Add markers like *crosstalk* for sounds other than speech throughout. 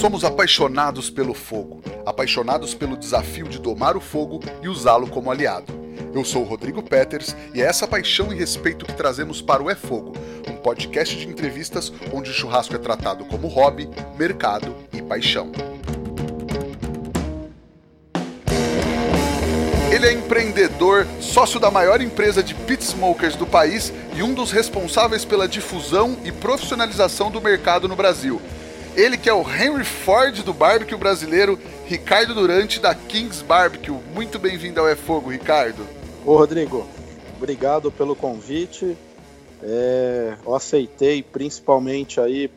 Somos apaixonados pelo fogo, apaixonados pelo desafio de domar o fogo e usá-lo como aliado. Eu sou o Rodrigo Peters e é essa paixão e respeito que trazemos para o É Fogo, um podcast de entrevistas onde o churrasco é tratado como hobby, mercado e paixão. Ele é empreendedor, sócio da maior empresa de pit smokers do país e um dos responsáveis pela difusão e profissionalização do mercado no Brasil. Ele que é o Henry Ford do barbecue brasileiro, Ricardo Durante da Kings Barbecue. Muito bem-vindo ao É Fogo, Ricardo. Ô Rodrigo, obrigado pelo convite. É, eu aceitei principalmente aí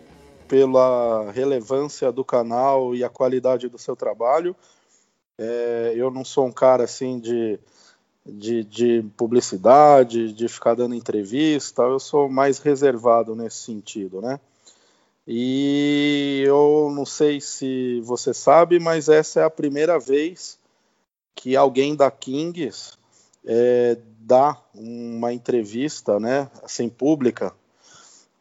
pela relevância do canal e a qualidade do seu trabalho. É, eu não sou um cara assim de, de, de, publicidade, de ficar dando entrevista, eu sou mais reservado nesse sentido, né? E eu não sei se você sabe, mas essa é a primeira vez que alguém da Kings é, dá uma entrevista, né, assim, pública,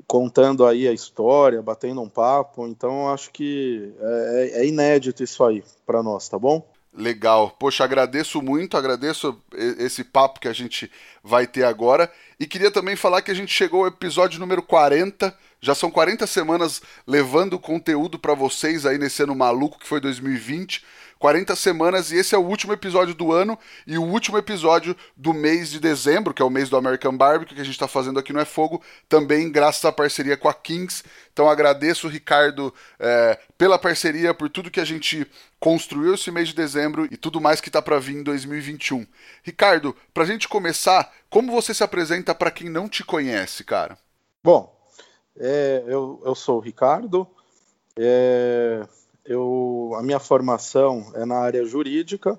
contando aí a história, batendo um papo. Então, acho que é, é inédito isso aí para nós, tá bom? Legal. Poxa, agradeço muito, agradeço esse papo que a gente vai ter agora. E queria também falar que a gente chegou ao episódio número 40 já são 40 semanas levando conteúdo para vocês aí nesse ano maluco que foi 2020. 40 semanas e esse é o último episódio do ano e o último episódio do mês de dezembro, que é o mês do American Barbecue, que a gente está fazendo aqui no É Fogo, também graças à parceria com a Kings. Então agradeço, Ricardo, é, pela parceria, por tudo que a gente construiu esse mês de dezembro e tudo mais que está para vir em 2021. Ricardo, para a gente começar, como você se apresenta para quem não te conhece, cara? Bom, é, eu, eu sou o Ricardo. É, eu, a minha formação é na área jurídica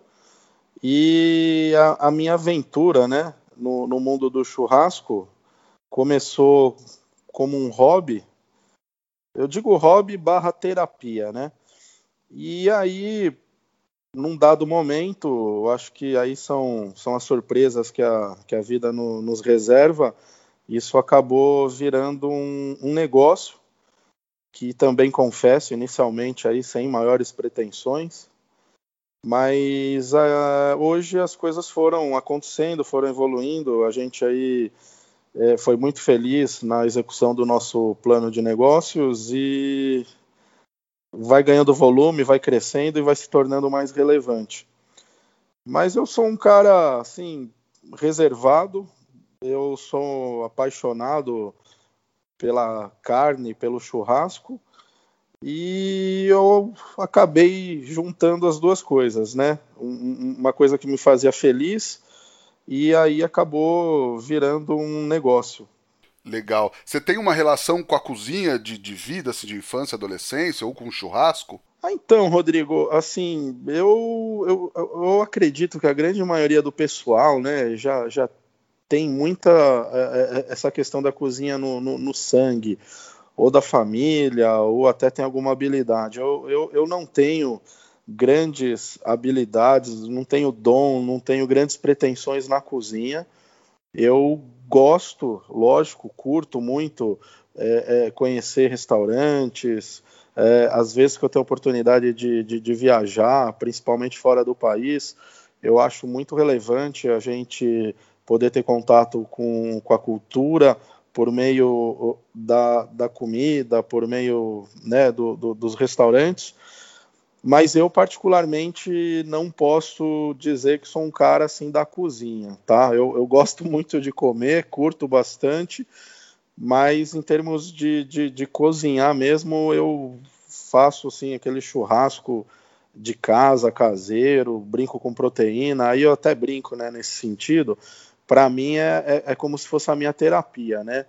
e a, a minha aventura né, no, no, mundo do churrasco começou como um hobby. Eu digo hobby barra terapia, né? E aí, num dado momento, acho que aí são, são as surpresas que a, que a vida no, nos reserva isso acabou virando um, um negócio que também confesso inicialmente aí sem maiores pretensões, mas uh, hoje as coisas foram acontecendo, foram evoluindo. A gente aí é, foi muito feliz na execução do nosso plano de negócios e vai ganhando volume, vai crescendo e vai se tornando mais relevante. Mas eu sou um cara assim reservado, eu sou apaixonado pela carne, pelo churrasco, e eu acabei juntando as duas coisas, né? uma coisa que me fazia feliz e aí acabou virando um negócio. Legal. Você tem uma relação com a cozinha de, de vida, assim, de infância, adolescência, ou com o churrasco? Ah, então, Rodrigo, assim, eu, eu, eu acredito que a grande maioria do pessoal, né, já, já tem muita é, é, essa questão da cozinha no, no, no, sangue, ou da família, ou até tem alguma habilidade. Eu, eu, eu não tenho grandes habilidades, não tenho dom, não tenho grandes pretensões na cozinha. Eu gosto, lógico, curto muito é, é, conhecer restaurantes. É, às vezes que eu tenho oportunidade de, de, de viajar, principalmente fora do país, eu acho muito relevante a gente poder ter contato com, com a cultura por meio da, da comida, por meio né, do, do, dos restaurantes, mas eu particularmente não posso dizer que sou um cara assim da cozinha, tá? Eu, eu gosto *laughs* muito de comer, curto bastante, mas em termos de, de, de cozinhar mesmo, eu faço assim aquele churrasco de casa, caseiro, brinco com proteína, aí eu até brinco né, nesse sentido, para mim é, é, é, como se fosse a minha terapia, né?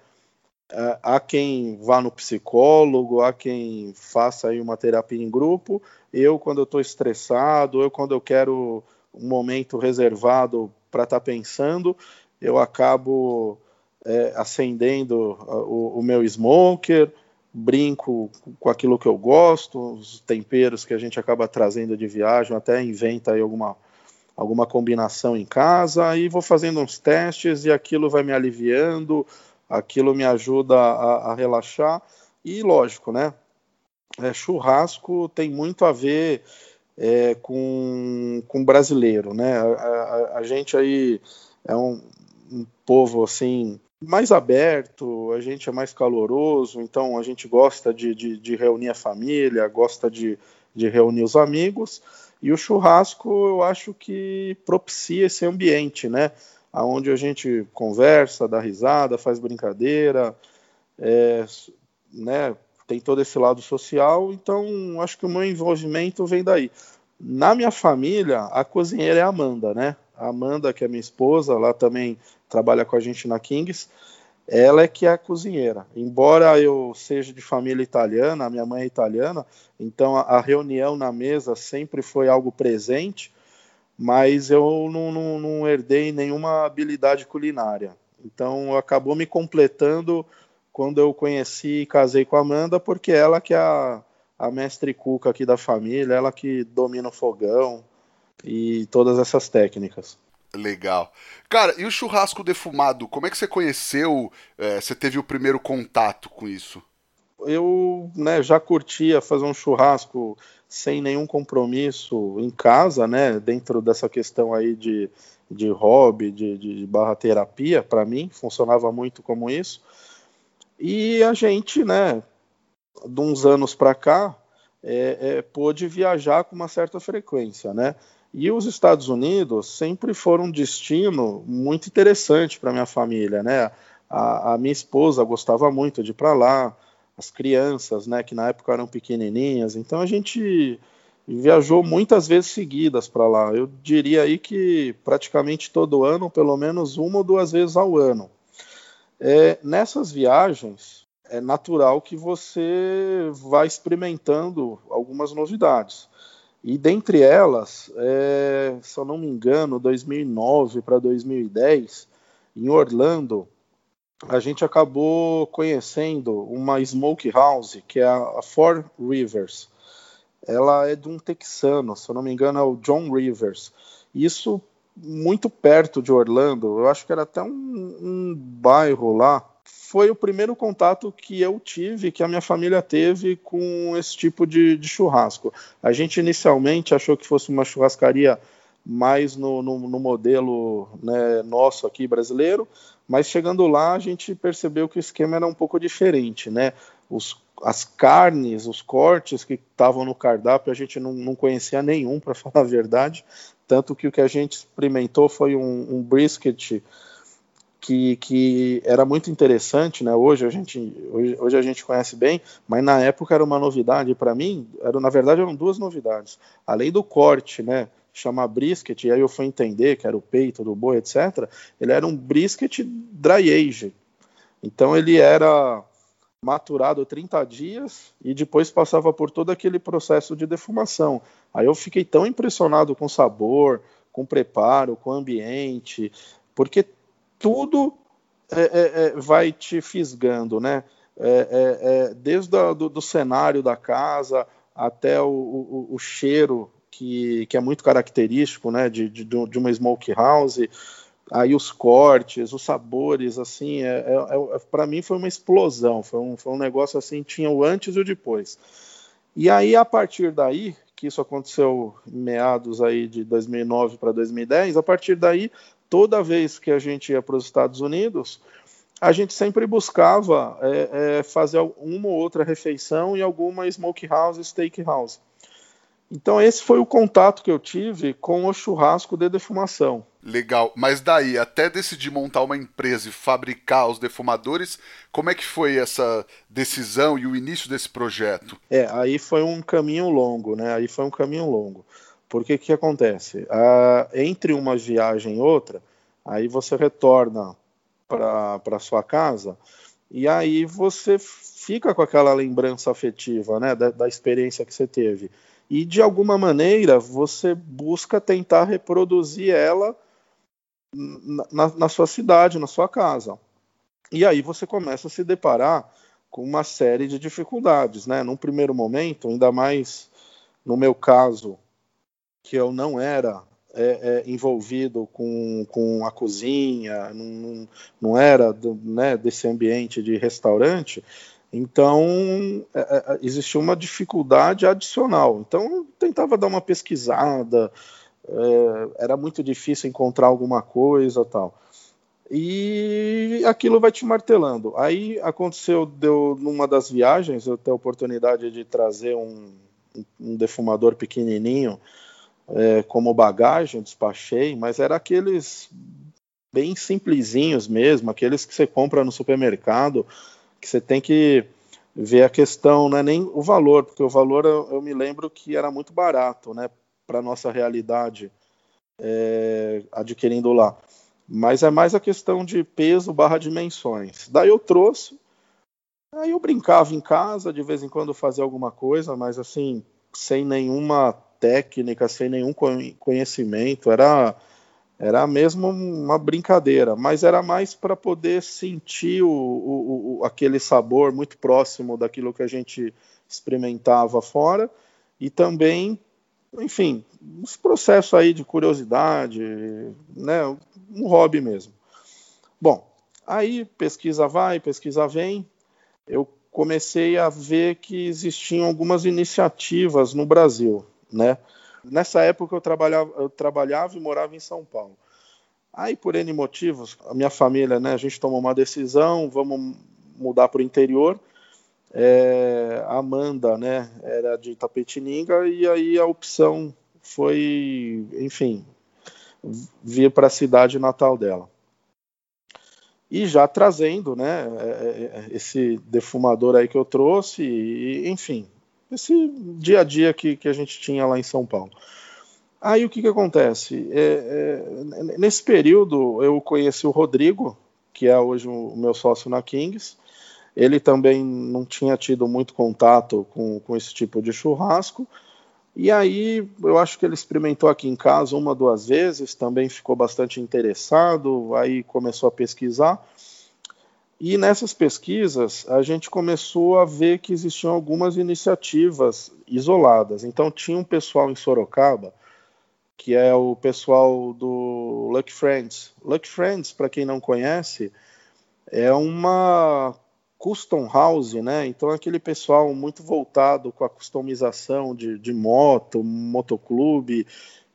É, há quem vá no psicólogo, há quem faça aí uma terapia em grupo. Eu, quando eu estou estressado, eu, quando eu quero um momento reservado para estar tá pensando, eu acabo é, acendendo o, o, meu smoker, brinco com aquilo que eu gosto, os temperos que a gente acaba trazendo de viagem, até inventa aí alguma alguma combinação em casa e vou fazendo uns testes e aquilo vai me aliviando, aquilo me ajuda a, a relaxar e lógico, né? é, churrasco tem muito a ver é, com, com brasileiro, né? A, a, a gente aí é um, um, povo assim mais aberto, a gente é mais caloroso, então a gente gosta de, de, de reunir a família, gosta de, de reunir os amigos. E o churrasco eu acho que propicia esse ambiente, né? Onde a gente conversa, dá risada, faz brincadeira, é, né? Tem todo esse lado social, então acho que o meu envolvimento vem daí. Na minha família, a cozinheira é a Amanda, né? A Amanda, que é minha esposa, lá também trabalha com a gente na Kings. Ela é que é a cozinheira. Embora eu seja de família italiana, minha mãe é italiana, então a, a reunião na mesa sempre foi algo presente, mas eu não, não, não herdei nenhuma habilidade culinária. Então acabou me completando quando eu conheci e casei com a Amanda, porque ela que é a, a mestre cuca aqui da família, ela que domina o fogão e todas essas técnicas. Legal. Cara, e o churrasco defumado, como é que você conheceu, é, você teve o primeiro contato com isso? Eu né, já curtia fazer um churrasco sem nenhum compromisso em casa, né, dentro dessa questão aí de, de hobby, de, de barra terapia, para mim, funcionava muito como isso. E a gente, né, de uns anos para cá, é, é, pôde viajar com uma certa frequência, né? E os Estados Unidos sempre foram um destino muito interessante para minha família, né? A, a, minha esposa gostava muito de ir para lá, as crianças, né, que na época eram pequenininhas. Então a gente viajou muitas vezes seguidas para lá. Eu diria aí que praticamente todo ano, pelo menos uma ou duas vezes ao ano. É, nessas viagens, é natural que você vá experimentando algumas novidades. E dentre elas, é, se eu não me engano, 2009 para 2010, em Orlando, a gente acabou conhecendo uma smoke house, que é a, Four Rivers. Ela é de um texano, se eu não me engano, é o John Rivers. Isso muito perto de Orlando, eu acho que era até um, um bairro lá, foi o primeiro contato que eu tive, que a minha família teve com esse tipo de, de churrasco. A gente inicialmente achou que fosse uma churrascaria mais no, no, no modelo né, nosso aqui brasileiro, mas chegando lá a gente percebeu que o esquema era um pouco diferente, né? Os, as carnes, os cortes que estavam no cardápio a gente não, não conhecia nenhum, *laughs* para falar a verdade, tanto que o que a gente experimentou foi um, um brisket que, que era muito interessante, né? Hoje a gente hoje, hoje, a gente conhece bem, mas na época era uma novidade para mim. Era na verdade eram duas novidades. Além do corte, né? Chamar brisket, e aí eu fui entender que era o peito do boi, etc. Ele era um brisket dry age. Então ele era maturado 30 dias e depois passava por todo aquele processo de defumação. Aí eu fiquei tão impressionado com o sabor, com o preparo, com o ambiente, porque tudo é, é, é, vai te fisgando, né? É, é, desde a, do, do, cenário da casa até o, o, o cheiro que, que, é muito característico, né? De, de, de, uma smoke house, aí os cortes, os sabores, assim, é, para mim foi uma explosão, foi um, foi um negócio assim, tinha o antes e o depois. E aí, a partir daí, que isso aconteceu em meados aí de 2009 para 2010, a partir daí toda vez que a gente ia para os Estados Unidos, a gente sempre buscava é, é, fazer uma ou outra refeição em alguma smokehouse, steakhouse. Então esse foi o contato que eu tive com o churrasco de defumação. Legal, mas daí até decidir montar uma empresa e fabricar os defumadores, como é que foi essa decisão e o início desse projeto? É, aí foi um caminho longo, né? Aí foi um caminho longo. Porque o que acontece? Ah, entre uma viagem e outra, aí você retorna para sua casa e aí você fica com aquela lembrança afetiva né, da, da experiência que você teve. E de alguma maneira você busca tentar reproduzir ela na, na sua cidade, na sua casa. E aí você começa a se deparar com uma série de dificuldades, né? Num primeiro momento, ainda mais no meu caso, que eu não era é, é, envolvido com, com a cozinha, não, não era do, né, desse ambiente de restaurante, Então, é, é, é, existia uma dificuldade adicional. Então, eu tentava dar uma pesquisada, é, era muito difícil encontrar alguma coisa tal. E aquilo vai te martelando. Aí aconteceu, deu numa das viagens, eu tenho a oportunidade de trazer um, um defumador pequenininho é, como bagagem, despachei, mas era aqueles bem simplesinhos mesmo, aqueles que você compra no supermercado, que você tem que ver a questão, não é nem o valor, porque o valor eu, eu me lembro que era muito barato, né, para nossa realidade é, adquirindo lá. Mas é mais a questão de peso barra dimensões. Daí eu trouxe, aí eu brincava em casa, de vez em quando fazia alguma coisa, mas assim, sem nenhuma técnica, sem nenhum conhecimento, era era mesmo uma brincadeira, mas era mais para poder sentir o, o, o, aquele sabor muito próximo daquilo que a gente experimentava fora e também, enfim, uns processos aí de curiosidade, né, um hobby mesmo. Bom, aí pesquisa vai, pesquisa vem, eu comecei a ver que existiam algumas iniciativas no Brasil, né? Nessa época eu trabalhava, eu trabalhava e morava em São Paulo. Aí, por N motivos, a minha família, né, a gente tomou uma decisão, vamos mudar para o interior. É, a Amanda, né, era de Tapetininga e aí a opção foi, enfim, vir para a cidade natal dela. E já trazendo, né, é, é, esse defumador aí que eu trouxe, e, enfim, esse dia a dia que, que a gente tinha lá em São Paulo. Aí o que, que acontece? É, é, nesse período eu conheci o Rodrigo, que é hoje o meu sócio na Kings. Ele também não tinha tido muito contato com, com esse tipo de churrasco. E aí eu acho que ele experimentou aqui em casa uma, duas vezes, também ficou bastante interessado, aí começou a pesquisar. E nessas pesquisas, a gente começou a ver que existiam algumas iniciativas isoladas. Então, tinha um pessoal em Sorocaba, que é o pessoal do Lucky Friends. Lucky Friends, para quem não conhece, é uma custom house, né? Então, aquele pessoal muito voltado com a customização de, de moto, motoclube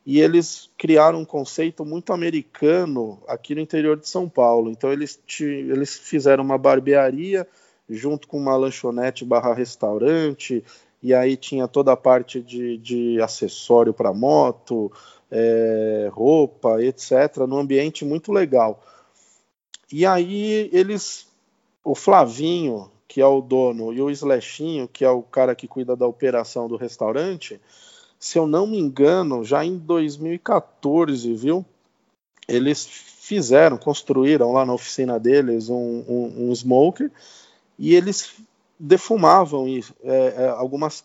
e eles criaram um conceito muito americano aqui no interior de São Paulo. Então eles, eles fizeram uma barbearia junto com uma lanchonete barra restaurante, e aí tinha toda a parte de, de acessório para moto, é, roupa, etc., num ambiente muito legal. E aí eles, o Flavinho, que é o dono, e o Slashinho, que é o cara que cuida da operação do restaurante, se eu não me engano, já em 2014, viu? Eles fizeram, construíram lá na oficina deles um, um, um smoker e eles defumavam é, é, algumas,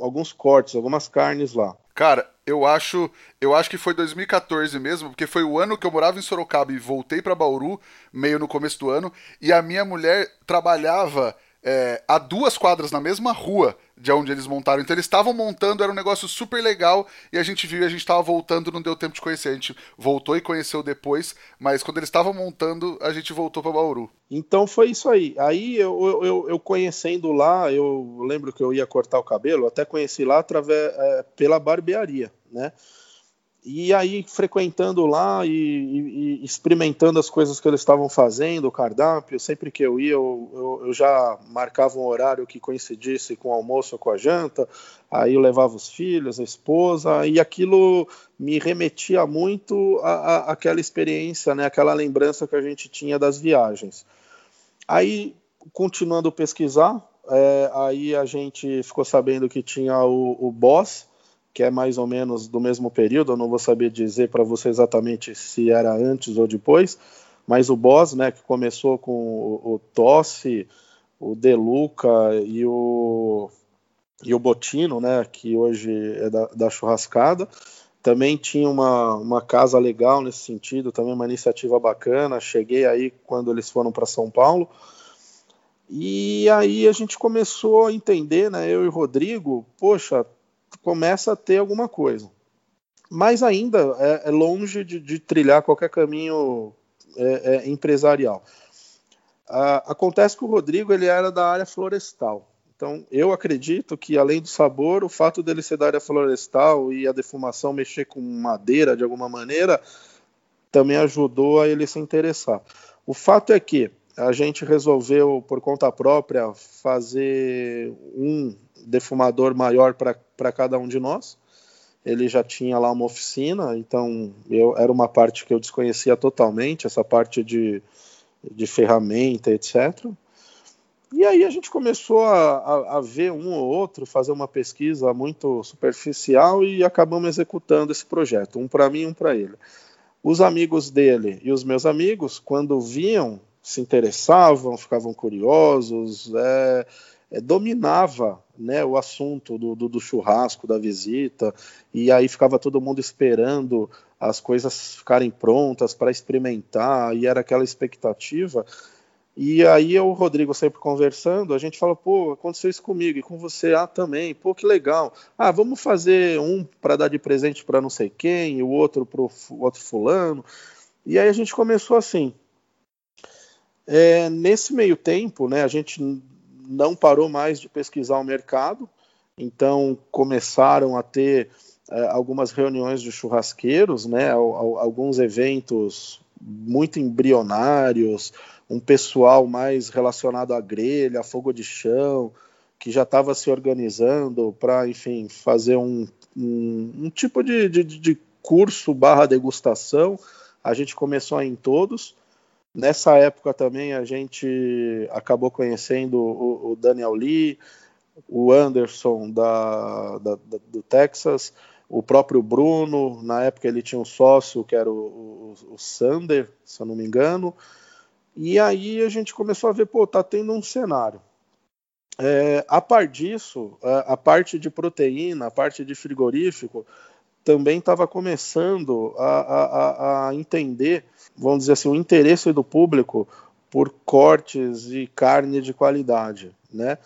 alguns cortes, algumas carnes lá. Cara, eu acho, eu acho que foi 2014 mesmo, porque foi o ano que eu morava em Sorocaba e voltei para Bauru, meio no começo do ano, e a minha mulher trabalhava é, a duas quadras na mesma rua de onde eles montaram. Então eles estavam montando, era um negócio super legal e a gente viu e a gente estava voltando, não deu tempo de conhecer. A gente voltou e conheceu depois, mas quando eles estavam montando, a gente voltou para Bauru. Então foi isso aí. Aí eu, eu, eu, conhecendo lá, eu lembro que eu ia cortar o cabelo, até conheci lá através, é, pela barbearia, né? E aí, frequentando lá e, e, e, experimentando as coisas que eles estavam fazendo, o cardápio, sempre que eu ia, eu, eu, eu, já marcava um horário que coincidisse com o almoço ou com a janta, aí eu levava os filhos, a esposa, e aquilo me remetia muito àquela experiência, né, aquela lembrança que a gente tinha das viagens. Aí, continuando pesquisar, é, aí a gente ficou sabendo que tinha o, o Boss, que é mais ou menos do mesmo período, eu não vou saber dizer para você exatamente se era antes ou depois, mas o Boss, né, que começou com o, o Tosse, o Deluca e o, e o Botino, né, que hoje é da, da churrascada, também tinha uma, uma casa legal nesse sentido, também uma iniciativa bacana. Cheguei aí quando eles foram para São Paulo. E aí a gente começou a entender, né, eu e o Rodrigo, poxa, começa a ter alguma coisa. Mas ainda é, é longe de, de, trilhar qualquer caminho é, é, empresarial. acontece que o Rodrigo ele era da área florestal. Então, eu acredito que, além do sabor, o fato dele ser da área florestal e a defumação mexer com madeira de alguma maneira também ajudou a ele se interessar. O fato é que a gente resolveu, por conta própria, fazer um defumador maior para cada um de nós. Ele já tinha lá uma oficina, então eu, era uma parte que eu desconhecia totalmente, essa parte de, de ferramenta, etc. E aí a gente começou a, a, a, ver um ou outro, fazer uma pesquisa muito superficial e acabamos executando esse projeto, um para mim um para ele. Os amigos dele e os meus amigos, quando viam, se interessavam, ficavam curiosos, é, é, dominava né, o assunto do, do, do, churrasco, da visita, e aí ficava todo mundo esperando as coisas ficarem prontas para experimentar, e era aquela expectativa. E aí eu, o Rodrigo sempre conversando, a gente fala, pô, aconteceu isso comigo e com você, ah, também, pô, que legal. Ah, vamos fazer um para dar de presente para não sei quem, e o outro para o outro fulano. E aí a gente começou assim. É, nesse meio tempo, né, a gente não parou mais de pesquisar o mercado, então começaram a ter é, algumas reuniões de churrasqueiros, né, alguns eventos muito embrionários, um pessoal mais relacionado à grelha, a fogo de chão, que já estava se organizando para, enfim, fazer um, um, um tipo de, de, de curso barra degustação. A gente começou em todos. Nessa época também a gente acabou conhecendo o, o Daniel Lee, o Anderson da, da, da, do Texas, o próprio Bruno, na época ele tinha um sócio que era o, o, o Sander, se eu não me engano, e aí a gente começou a ver, pô, tá tendo um cenário. É, a par disso, a, a, parte de proteína, a parte de frigorífico, também estava começando a, a, a, entender, vamos dizer assim, o interesse do público por cortes e carne de qualidade, né?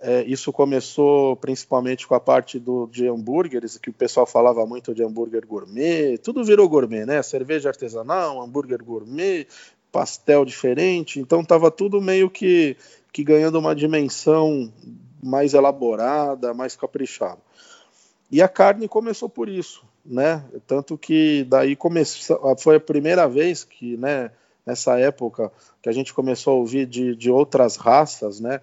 É, isso começou principalmente com a parte do, de hambúrgueres, que o pessoal falava muito de hambúrguer gourmet, tudo virou gourmet, né? Cerveja artesanal, hambúrguer gourmet, pastel diferente, então estava tudo meio que, que ganhando uma dimensão mais elaborada, mais caprichada. E a carne começou por isso, né? Tanto que daí começou, foi a primeira vez que, né, nessa época, que a gente começou a ouvir de, de outras raças, né?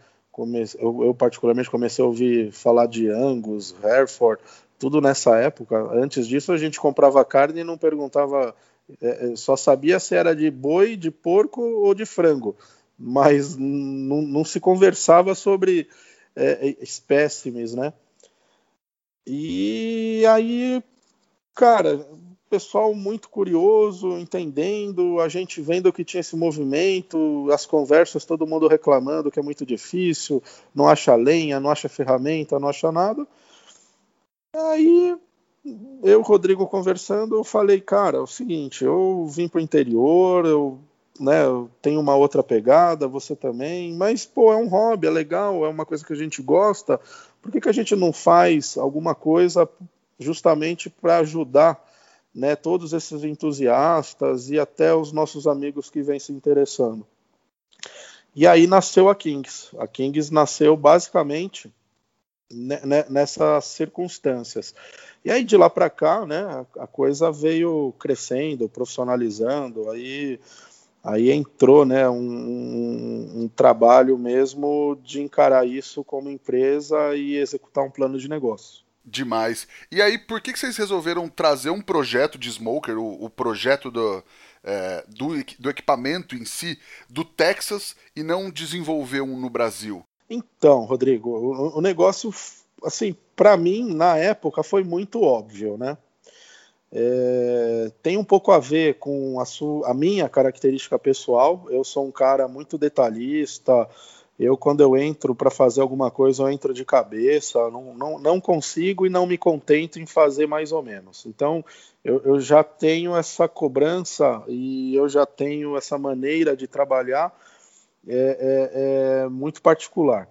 eu, eu, particularmente comecei a ouvir falar de Angus, Hereford, tudo nessa época. Antes disso a gente comprava carne e não perguntava, é, é só sabia se era de boi, de porco ou de frango, mas não se conversava sobre é, espécimes, né? E aí, cara, pessoal muito curioso, entendendo, a gente vendo que tinha esse movimento, as conversas, todo mundo reclamando que é muito difícil, não acha lenha, não acha ferramenta, não acha nada. Aí eu, Rodrigo, conversando, eu falei, cara, é o seguinte, eu vim para o interior, eu, né, eu tenho uma outra pegada, você também, mas, pô, é um hobby, é legal, é uma coisa que a gente gosta, por que, que a gente não faz alguma coisa justamente para ajudar né, todos esses entusiastas e até os nossos amigos que vêm se interessando? E aí nasceu a Kings. A Kings nasceu basicamente nessas circunstâncias. E aí de lá para cá, né, a coisa veio crescendo, profissionalizando, aí aí entrou né, um, um, um, trabalho mesmo de encarar isso como empresa e executar um plano de negócio. Demais. E aí, por que, que vocês resolveram trazer um projeto de Smoker, o, o projeto do, é, do, do equipamento em si, do Texas e não desenvolver um no Brasil? Então, Rodrigo, o, o negócio, assim, para mim, na época, foi muito óbvio, né? É, tem um pouco a ver com a, a minha característica pessoal. Eu sou um cara muito detalhista. Eu, quando eu entro para fazer alguma coisa, eu entro de cabeça. Não, não, não consigo e não me contento em fazer mais ou menos. Então, eu, eu já tenho essa cobrança e eu já tenho essa maneira de trabalhar é, é, é muito particular.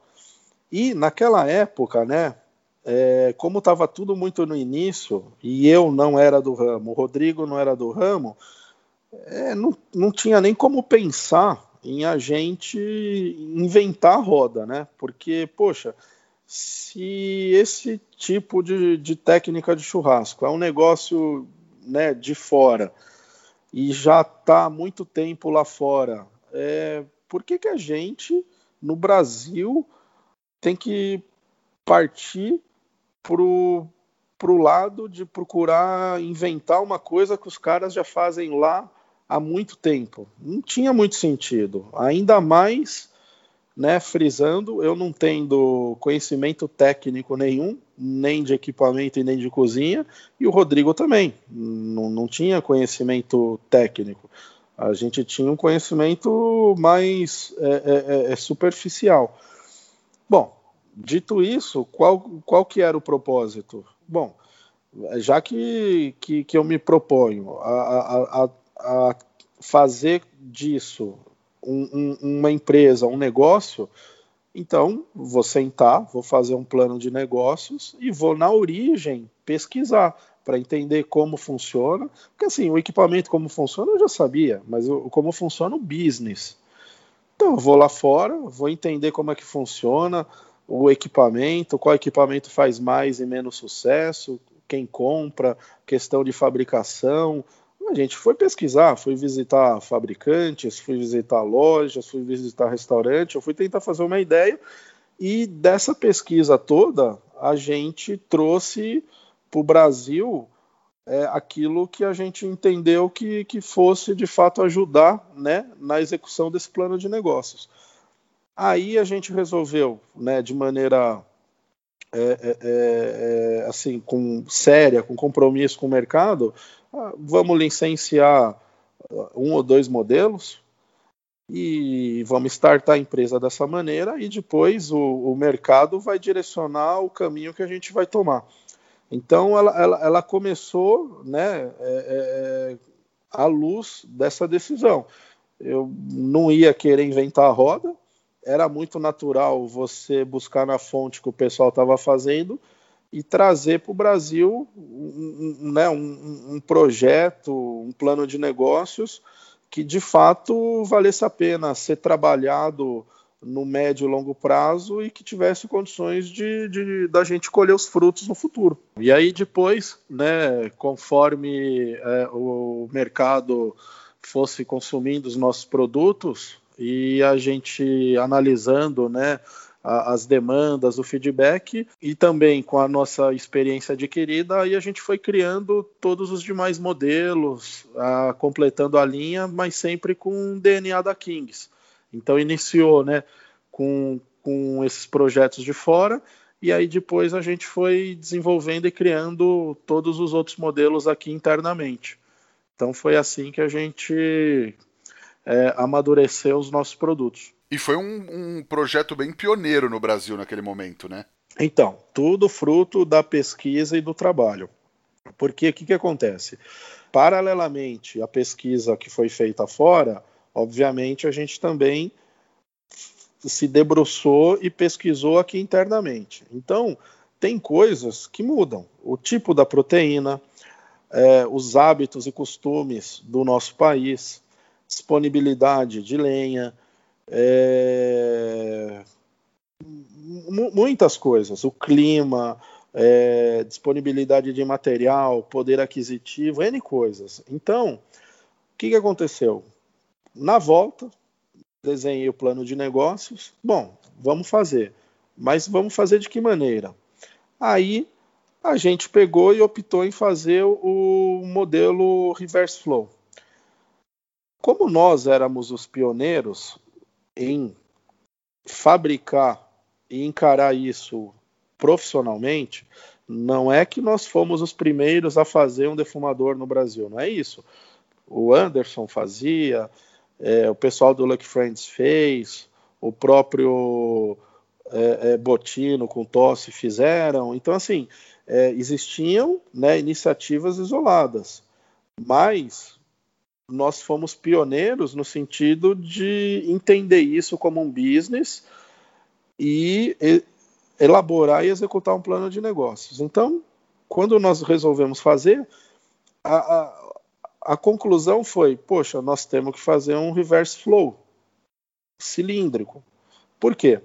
E naquela época, né, é, como estava tudo muito no início e eu não era do ramo, o Rodrigo não era do ramo, é, não, não tinha nem como pensar em a gente inventar a roda, né? Porque, poxa, se esse tipo de, de técnica de churrasco é um negócio né, de fora e já está há muito tempo lá fora, é, por que, que a gente, no Brasil, tem que partir para o lado de procurar inventar uma coisa que os caras já fazem lá há muito tempo? Não tinha muito sentido. Ainda mais né, frisando, eu não tendo conhecimento técnico nenhum, nem de equipamento e nem de cozinha, e o Rodrigo também, não, não tinha conhecimento técnico. A gente tinha um conhecimento mais é, é, é, é superficial. Bom, dito isso, qual, qual que era o propósito? Bom, já que, que, que eu me proponho a, a, a, fazer disso um, um, uma empresa, um negócio, então vou sentar, vou fazer um plano de negócios e vou na origem pesquisar para entender como funciona. Porque assim, o equipamento como funciona eu já sabia, mas como funciona o business. Então eu vou lá fora, vou entender como é que funciona o equipamento, qual equipamento faz mais e menos sucesso, quem compra, questão de fabricação, a gente foi pesquisar, fui visitar fabricantes, fui visitar lojas, fui visitar restaurante, eu fui tentar fazer uma ideia e dessa pesquisa toda a gente trouxe para o Brasil é, aquilo que a gente entendeu que, que fosse de fato ajudar né, na execução desse plano de negócios. Aí a gente resolveu, né, de maneira é, é, é, é assim, com séria, com compromisso com o mercado, ah, vamos licenciar ah, um ou dois modelos e vamos startar a empresa dessa maneira e depois o, o mercado vai direcionar o caminho que a gente vai tomar. Então ela, ela, ela começou né, é, é, à luz dessa decisão. Eu não ia querer inventar a roda, era muito natural você buscar na fonte que o pessoal estava fazendo e trazer para o Brasil um, um, né, um, um, projeto, um plano de negócios que de fato valesse a pena ser trabalhado no médio e longo prazo e que tivesse condições de, de da gente colher os frutos no futuro. E aí depois, né, conforme é, o mercado fosse consumindo os nossos produtos e a gente analisando, né, as demandas, o feedback e também com a nossa experiência adquirida, aí a gente foi criando todos os demais modelos, a, completando a linha, mas sempre com o DNA da Kings. Então iniciou, né, com, com esses projetos de fora e aí depois a gente foi desenvolvendo e criando todos os outros modelos aqui internamente. Então foi assim que a gente é, amadureceu os nossos produtos. E foi um, um projeto bem pioneiro no Brasil naquele momento, né? Então, tudo fruto da pesquisa e do trabalho. Porque o que, que acontece? Paralelamente à pesquisa que foi feita fora, obviamente a gente também se debruçou e pesquisou aqui internamente. Então, tem coisas que mudam. O tipo da proteína, é, os hábitos e costumes do nosso país, disponibilidade de lenha, é, muitas coisas, o clima, é, disponibilidade de material, poder aquisitivo, N coisas. Então, o que, que aconteceu? Na volta, desenhei o plano de negócios. Bom, vamos fazer. Mas vamos fazer de que maneira? Aí a gente pegou e optou em fazer o modelo reverse flow. Como nós éramos os pioneiros, em fabricar e encarar isso profissionalmente, não é que nós fomos os primeiros a fazer um defumador no Brasil, não é isso. O Anderson fazia, é, o pessoal do Lucky Friends fez, o próprio é, é, Botino com Tosse fizeram. Então, assim, é, existiam né, iniciativas isoladas, mas nós fomos pioneiros no sentido de entender isso como um business e elaborar e executar um plano de negócios. Então, quando nós resolvemos fazer, a, a, a conclusão foi: poxa, nós temos que fazer um reverse flow. cilíndrico. Por quê?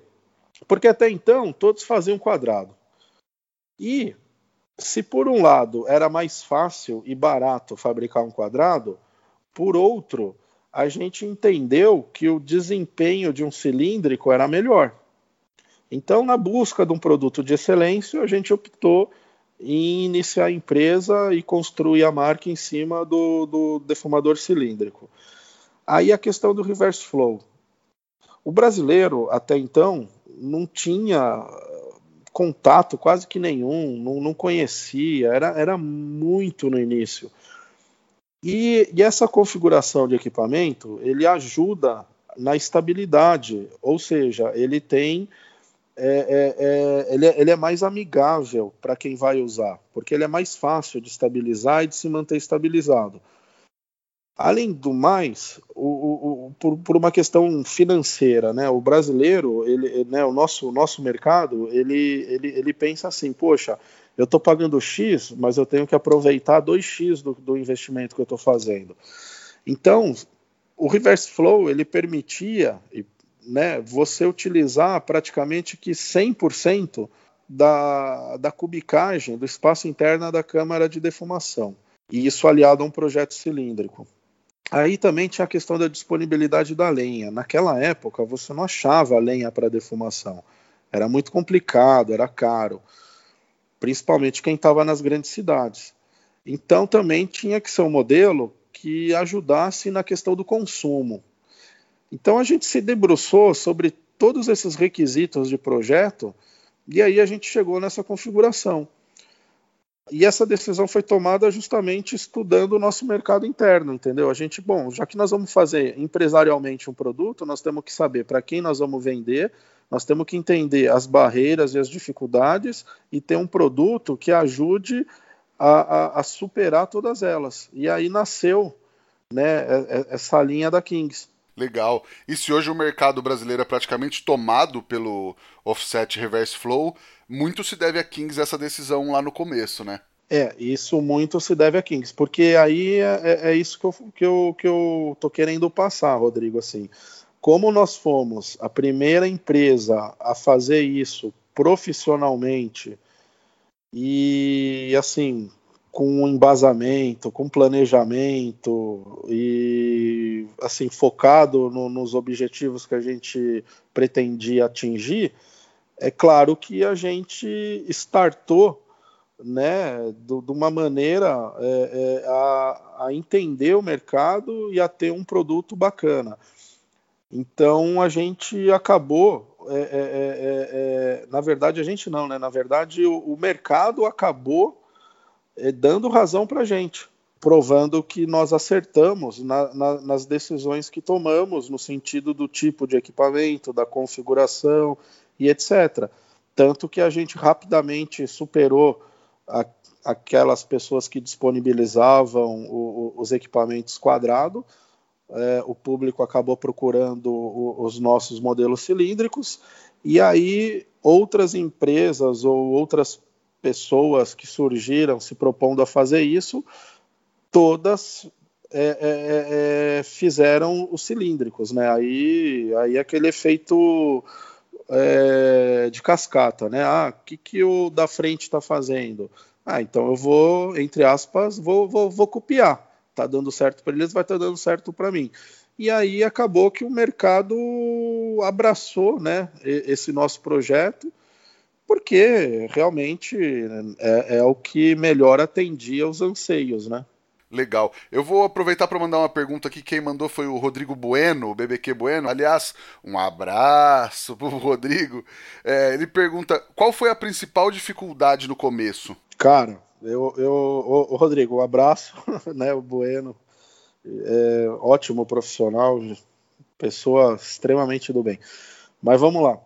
Porque até então todos faziam quadrado. E se por um lado era mais fácil e barato fabricar um quadrado, por outro, a gente entendeu que o desempenho de um cilíndrico era melhor. Então, na busca de um produto de excelência, a gente optou em iniciar a empresa e construir a marca em cima do, do defumador cilíndrico. Aí a questão do reverse flow. O brasileiro, até então, não tinha contato quase que nenhum, não, não conhecia, era, era muito no início. E, e, essa configuração de equipamento, ele ajuda na estabilidade, ou seja, ele tem é, é, é, ele, é, ele, é, mais amigável para quem vai usar, porque ele é mais fácil de estabilizar e de se manter estabilizado. Além do mais, o, o, o, por, por, uma questão financeira, né, o brasileiro, ele, né, o nosso, nosso mercado, ele, ele, ele pensa assim, poxa, eu estou pagando X, mas eu tenho que aproveitar 2X do, do investimento que eu estou fazendo. Então, o reverse flow ele permitia né, você utilizar praticamente que 100% da, da cubicagem do espaço interno da câmara de defumação. E isso aliado a um projeto cilíndrico. Aí também tinha a questão da disponibilidade da lenha. Naquela época você não achava lenha para defumação. Era muito complicado, era caro principalmente quem estava nas grandes cidades. Então também tinha que ser um modelo que ajudasse na questão do consumo. Então a gente se debruçou sobre todos esses requisitos de projeto e aí a gente chegou nessa configuração. E essa decisão foi tomada justamente estudando o nosso mercado interno, entendeu? A gente, bom, já que nós vamos fazer empresarialmente um produto, nós temos que saber para quem nós vamos vender, nós temos que entender as barreiras e as dificuldades e ter um produto que ajude a, a, a superar todas elas. E aí nasceu né, essa linha da Kings. Legal. E se hoje o mercado brasileiro é praticamente tomado pelo offset reverse flow, muito se deve a Kings essa decisão lá no começo, né? É, isso muito se deve a Kings, porque aí é, é, é isso que eu, que, eu, que eu tô querendo passar, Rodrigo, assim como nós fomos a primeira empresa a fazer isso profissionalmente e assim com embasamento, com planejamento e assim focado no, nos objetivos que a gente pretendia atingir, é claro que a gente startou né, de uma maneira é, é, a, a entender o mercado e a ter um produto bacana. Então a gente acabou, é é, é, é, é, na verdade a gente não, né? Na verdade o, o mercado acabou dando razão para a gente, provando que nós acertamos na, na, nas decisões que tomamos no sentido do tipo de equipamento, da configuração e etc. Tanto que a gente rapidamente superou a, aquelas pessoas que disponibilizavam o, o, os equipamentos quadrados é, o público acabou procurando o, os nossos modelos cilíndricos, e aí outras empresas ou outras pessoas que surgiram se propondo a fazer isso, todas é, é, é, é fizeram os cilíndricos, né? Aí, aí aquele efeito é, de cascata, né? Ah, o que, que o da frente está fazendo? Ah, então eu vou, entre aspas, vou, vou, vou copiar tá dando certo para eles, vai estar tá dando certo para mim. E aí acabou que o mercado abraçou né, esse nosso projeto, porque realmente é, é o que melhor atendia os anseios, né? Legal. Eu vou aproveitar para mandar uma pergunta aqui. Quem mandou foi o Rodrigo Bueno, o BBQ Bueno. Aliás, um abraço pro *laughs* Rodrigo. É, ele pergunta: qual foi a principal dificuldade no começo? Cara, eu, eu, o, Rodrigo, um abraço, *laughs* né? O Bueno, é, ótimo profissional, pessoa extremamente do bem. Mas vamos lá.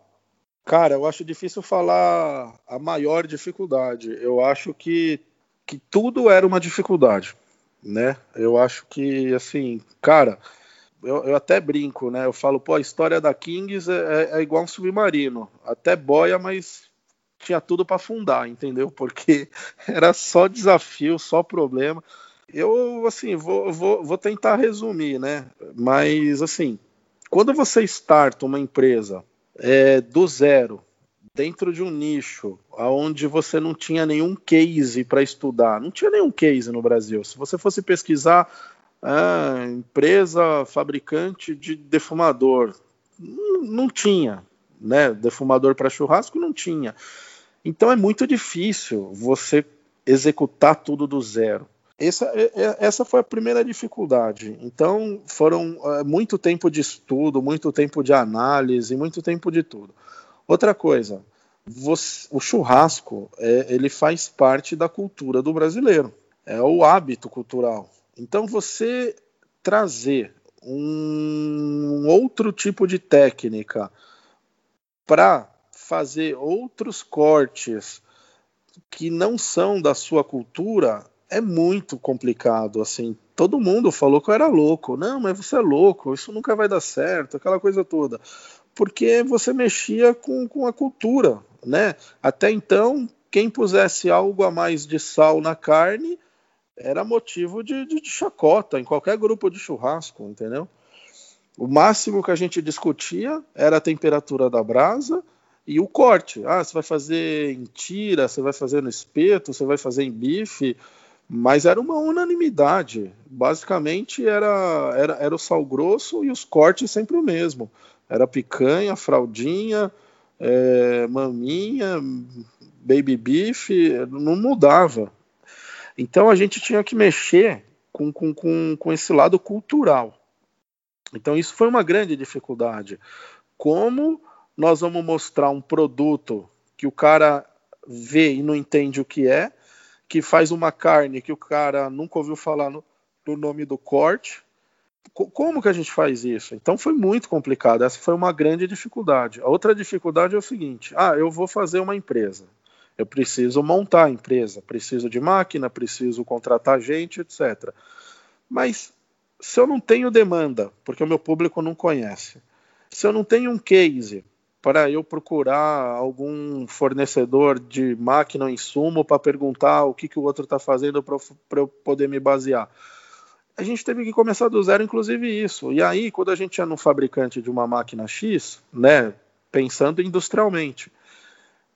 Cara, eu acho difícil falar a maior dificuldade. Eu acho que, que tudo era uma dificuldade, né? Eu acho que, assim, cara, eu, eu até brinco, né? Eu falo, pô, a história da Kings é, é, é igual um submarino. Até boia, mas tinha tudo para afundar, entendeu? Porque *laughs* era só desafio, só problema. Eu, assim, vou, vou, vou tentar resumir, né? Mas, assim, quando você starta uma empresa é, do zero, dentro de um nicho, onde você não tinha nenhum case para estudar, não tinha nenhum case no Brasil. Se você fosse pesquisar ah, empresa fabricante de defumador, não, não tinha, né? Defumador para churrasco não tinha. Então é muito difícil você executar tudo do zero. Essa, é, é, essa foi a primeira dificuldade. Então, foram é, muito tempo de estudo, muito tempo de análise, muito tempo de tudo. Outra coisa, você, o churrasco é, ele faz parte da cultura do brasileiro, é o hábito cultural. Então, você trazer um outro tipo de técnica para fazer outros cortes que não são da sua cultura é muito complicado, assim. Todo mundo falou que eu era louco. Não, mas você é louco, isso nunca vai dar certo, aquela coisa toda. Porque você mexia com, com a cultura, né? Até então, quem pusesse algo a mais de sal na carne era motivo de, de, de chacota em qualquer grupo de churrasco, entendeu? O máximo que a gente discutia era a temperatura da brasa e o corte. Ah, você vai fazer em tira, você vai fazer no espeto, você vai fazer em bife mas era uma unanimidade. Basicamente era, era, era o sal grosso e os cortes sempre o mesmo. Era picanha, fraldinha, é, maminha, baby beef, não mudava. Então a gente tinha que mexer com, com, com, com esse lado cultural. Então isso foi uma grande dificuldade. Como nós vamos mostrar um produto que o cara vê e não entende o que é, que faz uma carne que o cara nunca ouviu falar no, no nome do corte. Como que a gente faz isso? Então foi muito complicado. Essa foi uma grande dificuldade. A outra dificuldade é o seguinte: ah, eu vou fazer uma empresa. Eu preciso montar a empresa, preciso de máquina, preciso contratar gente, etc. Mas se eu não tenho demanda, porque o meu público não conhece, se eu não tenho um case, para eu procurar algum fornecedor de máquina ou insumo para perguntar o que, que o outro está fazendo para eu poder me basear. A gente teve que começar do zero, inclusive isso. E aí, quando a gente ia no fabricante de uma máquina X, né, pensando industrialmente,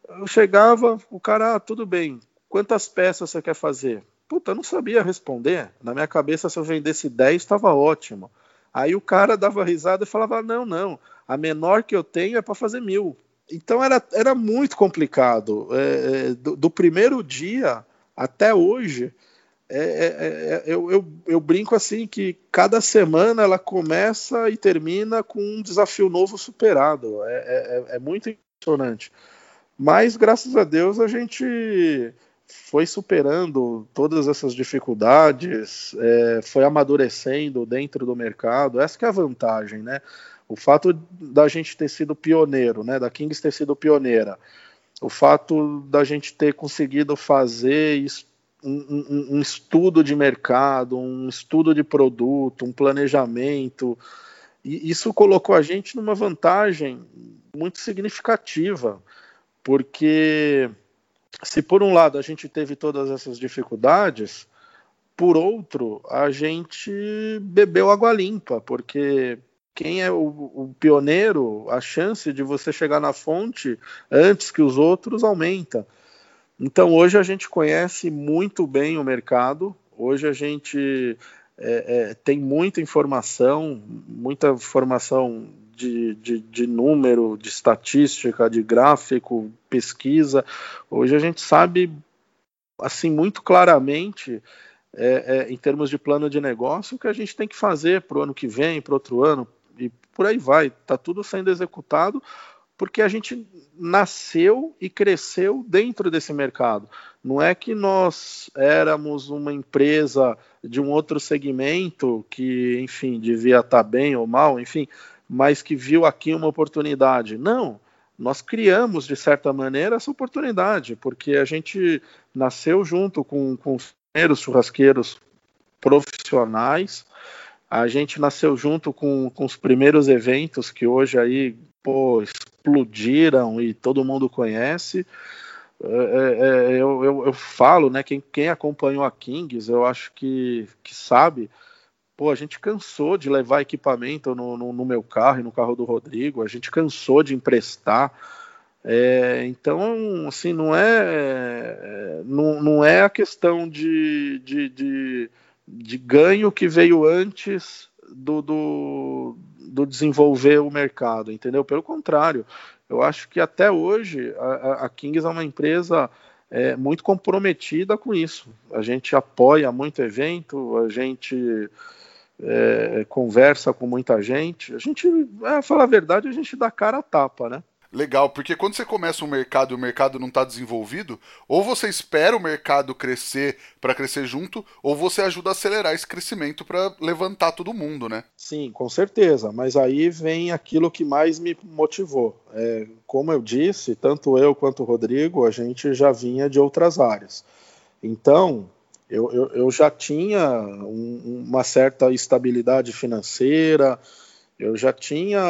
eu chegava, o cara, ah, tudo bem, quantas peças você quer fazer? Puta, eu não sabia responder. Na minha cabeça, se eu vendesse 10, estava ótimo. Aí o cara dava risada e falava: não, não, a menor que eu tenho é para fazer mil. Então era, era muito complicado. É, é, do, do, primeiro dia até hoje, é, é, é, eu, eu, eu, brinco assim que cada semana ela começa e termina com um desafio novo superado. É, é muito impressionante. Mas graças a Deus a gente foi superando todas essas dificuldades, é, foi amadurecendo dentro do mercado. Essa é a vantagem, né? O fato da gente ter sido pioneiro, né? Da Kings ter sido pioneira, o fato da gente ter conseguido fazer um, um, um estudo de mercado, um estudo de produto, um planejamento, e isso colocou a gente numa vantagem muito significativa, porque se por um lado a gente teve todas essas dificuldades, por outro, a gente bebeu água limpa, porque quem é o, o, pioneiro, a chance de você chegar na fonte antes que os outros aumenta. Então hoje a gente conhece muito bem o mercado, hoje a gente é, é, tem muita informação, muita informação de, de, de número, de estatística, de gráfico, pesquisa. Hoje a gente sabe, assim, muito claramente, é, é, em termos de plano de negócio, o que a gente tem que fazer para o ano que vem, para outro ano, por aí vai. Está tudo sendo executado porque a gente nasceu e cresceu dentro desse mercado. Não é que nós éramos uma empresa de um outro segmento que, enfim, devia estar bem ou mal, enfim, mas que viu aqui uma oportunidade. Não, nós criamos, de certa maneira, essa oportunidade, porque a gente nasceu junto com, com os primeiros churrasqueiros profissionais, a gente nasceu junto com, com os primeiros eventos que hoje aí, pô, explodiram e todo mundo conhece. É, é, é eu, eu, eu, falo, né, quem, quem acompanhou a Kings, eu acho que, que sabe, Pô, a gente cansou de levar equipamento no, no, no meu carro e no carro do Rodrigo, a gente cansou de emprestar. É, então, assim, não é, não, não é a questão de, de, de, de ganho que veio antes do, do, do, desenvolver o mercado, entendeu? Pelo contrário, eu acho que até hoje a, a Kings é uma empresa é, muito comprometida com isso. A gente apoia muito evento, a gente é, conversa com muita gente. A gente, é, falar a verdade, a gente dá cara a tapa, né? Legal, porque quando você começa um mercado e o mercado não está desenvolvido, ou você espera o mercado crescer para crescer junto, ou você ajuda a acelerar esse crescimento para levantar todo mundo, né? Sim, com certeza. Mas aí vem aquilo que mais me motivou. É, como eu disse, tanto eu quanto o Rodrigo, a gente já vinha de outras áreas. Então, eu, eu, eu já tinha um, uma certa estabilidade financeira eu já tinha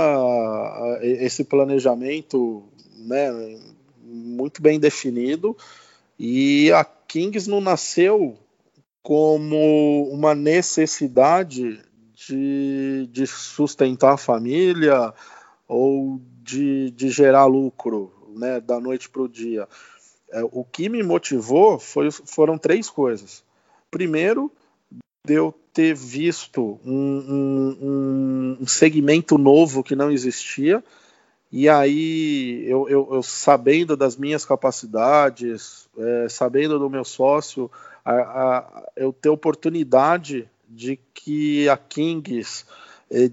esse planejamento né, muito bem definido e a Kings não nasceu como uma necessidade de, de sustentar a família ou de, de gerar lucro né, da noite para o dia. É, o que me motivou foi, foram três coisas. Primeiro, de eu ter visto um, um, um segmento novo que não existia, e aí eu, eu, eu sabendo das minhas capacidades, é, sabendo do meu sócio, a, a, eu ter oportunidade de que a Kings é,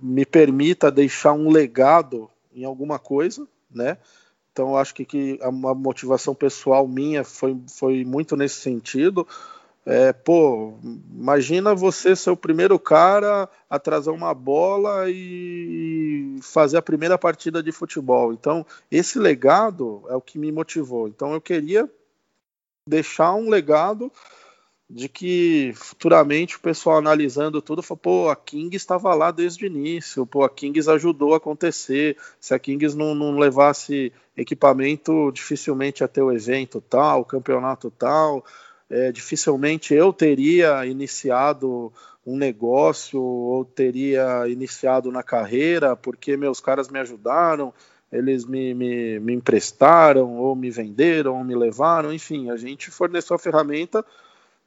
me permita deixar um legado em alguma coisa, né? Então acho que, que a, a motivação pessoal minha foi, foi muito nesse sentido. É, pô, imagina você ser o primeiro cara a trazer uma bola e fazer a primeira partida de futebol. Então, esse legado é o que me motivou. Então, eu queria deixar um legado de que futuramente o pessoal analisando tudo falou, pô, a Kings estava lá desde o início, pô, a Kings ajudou a acontecer, se a Kings não, não levasse equipamento, dificilmente ia ter o evento tal, o campeonato tal, é, dificilmente eu teria iniciado um negócio ou teria iniciado na carreira, porque meus caras me ajudaram, eles me, me, me emprestaram, ou me venderam, ou me levaram, enfim, a gente forneceu a ferramenta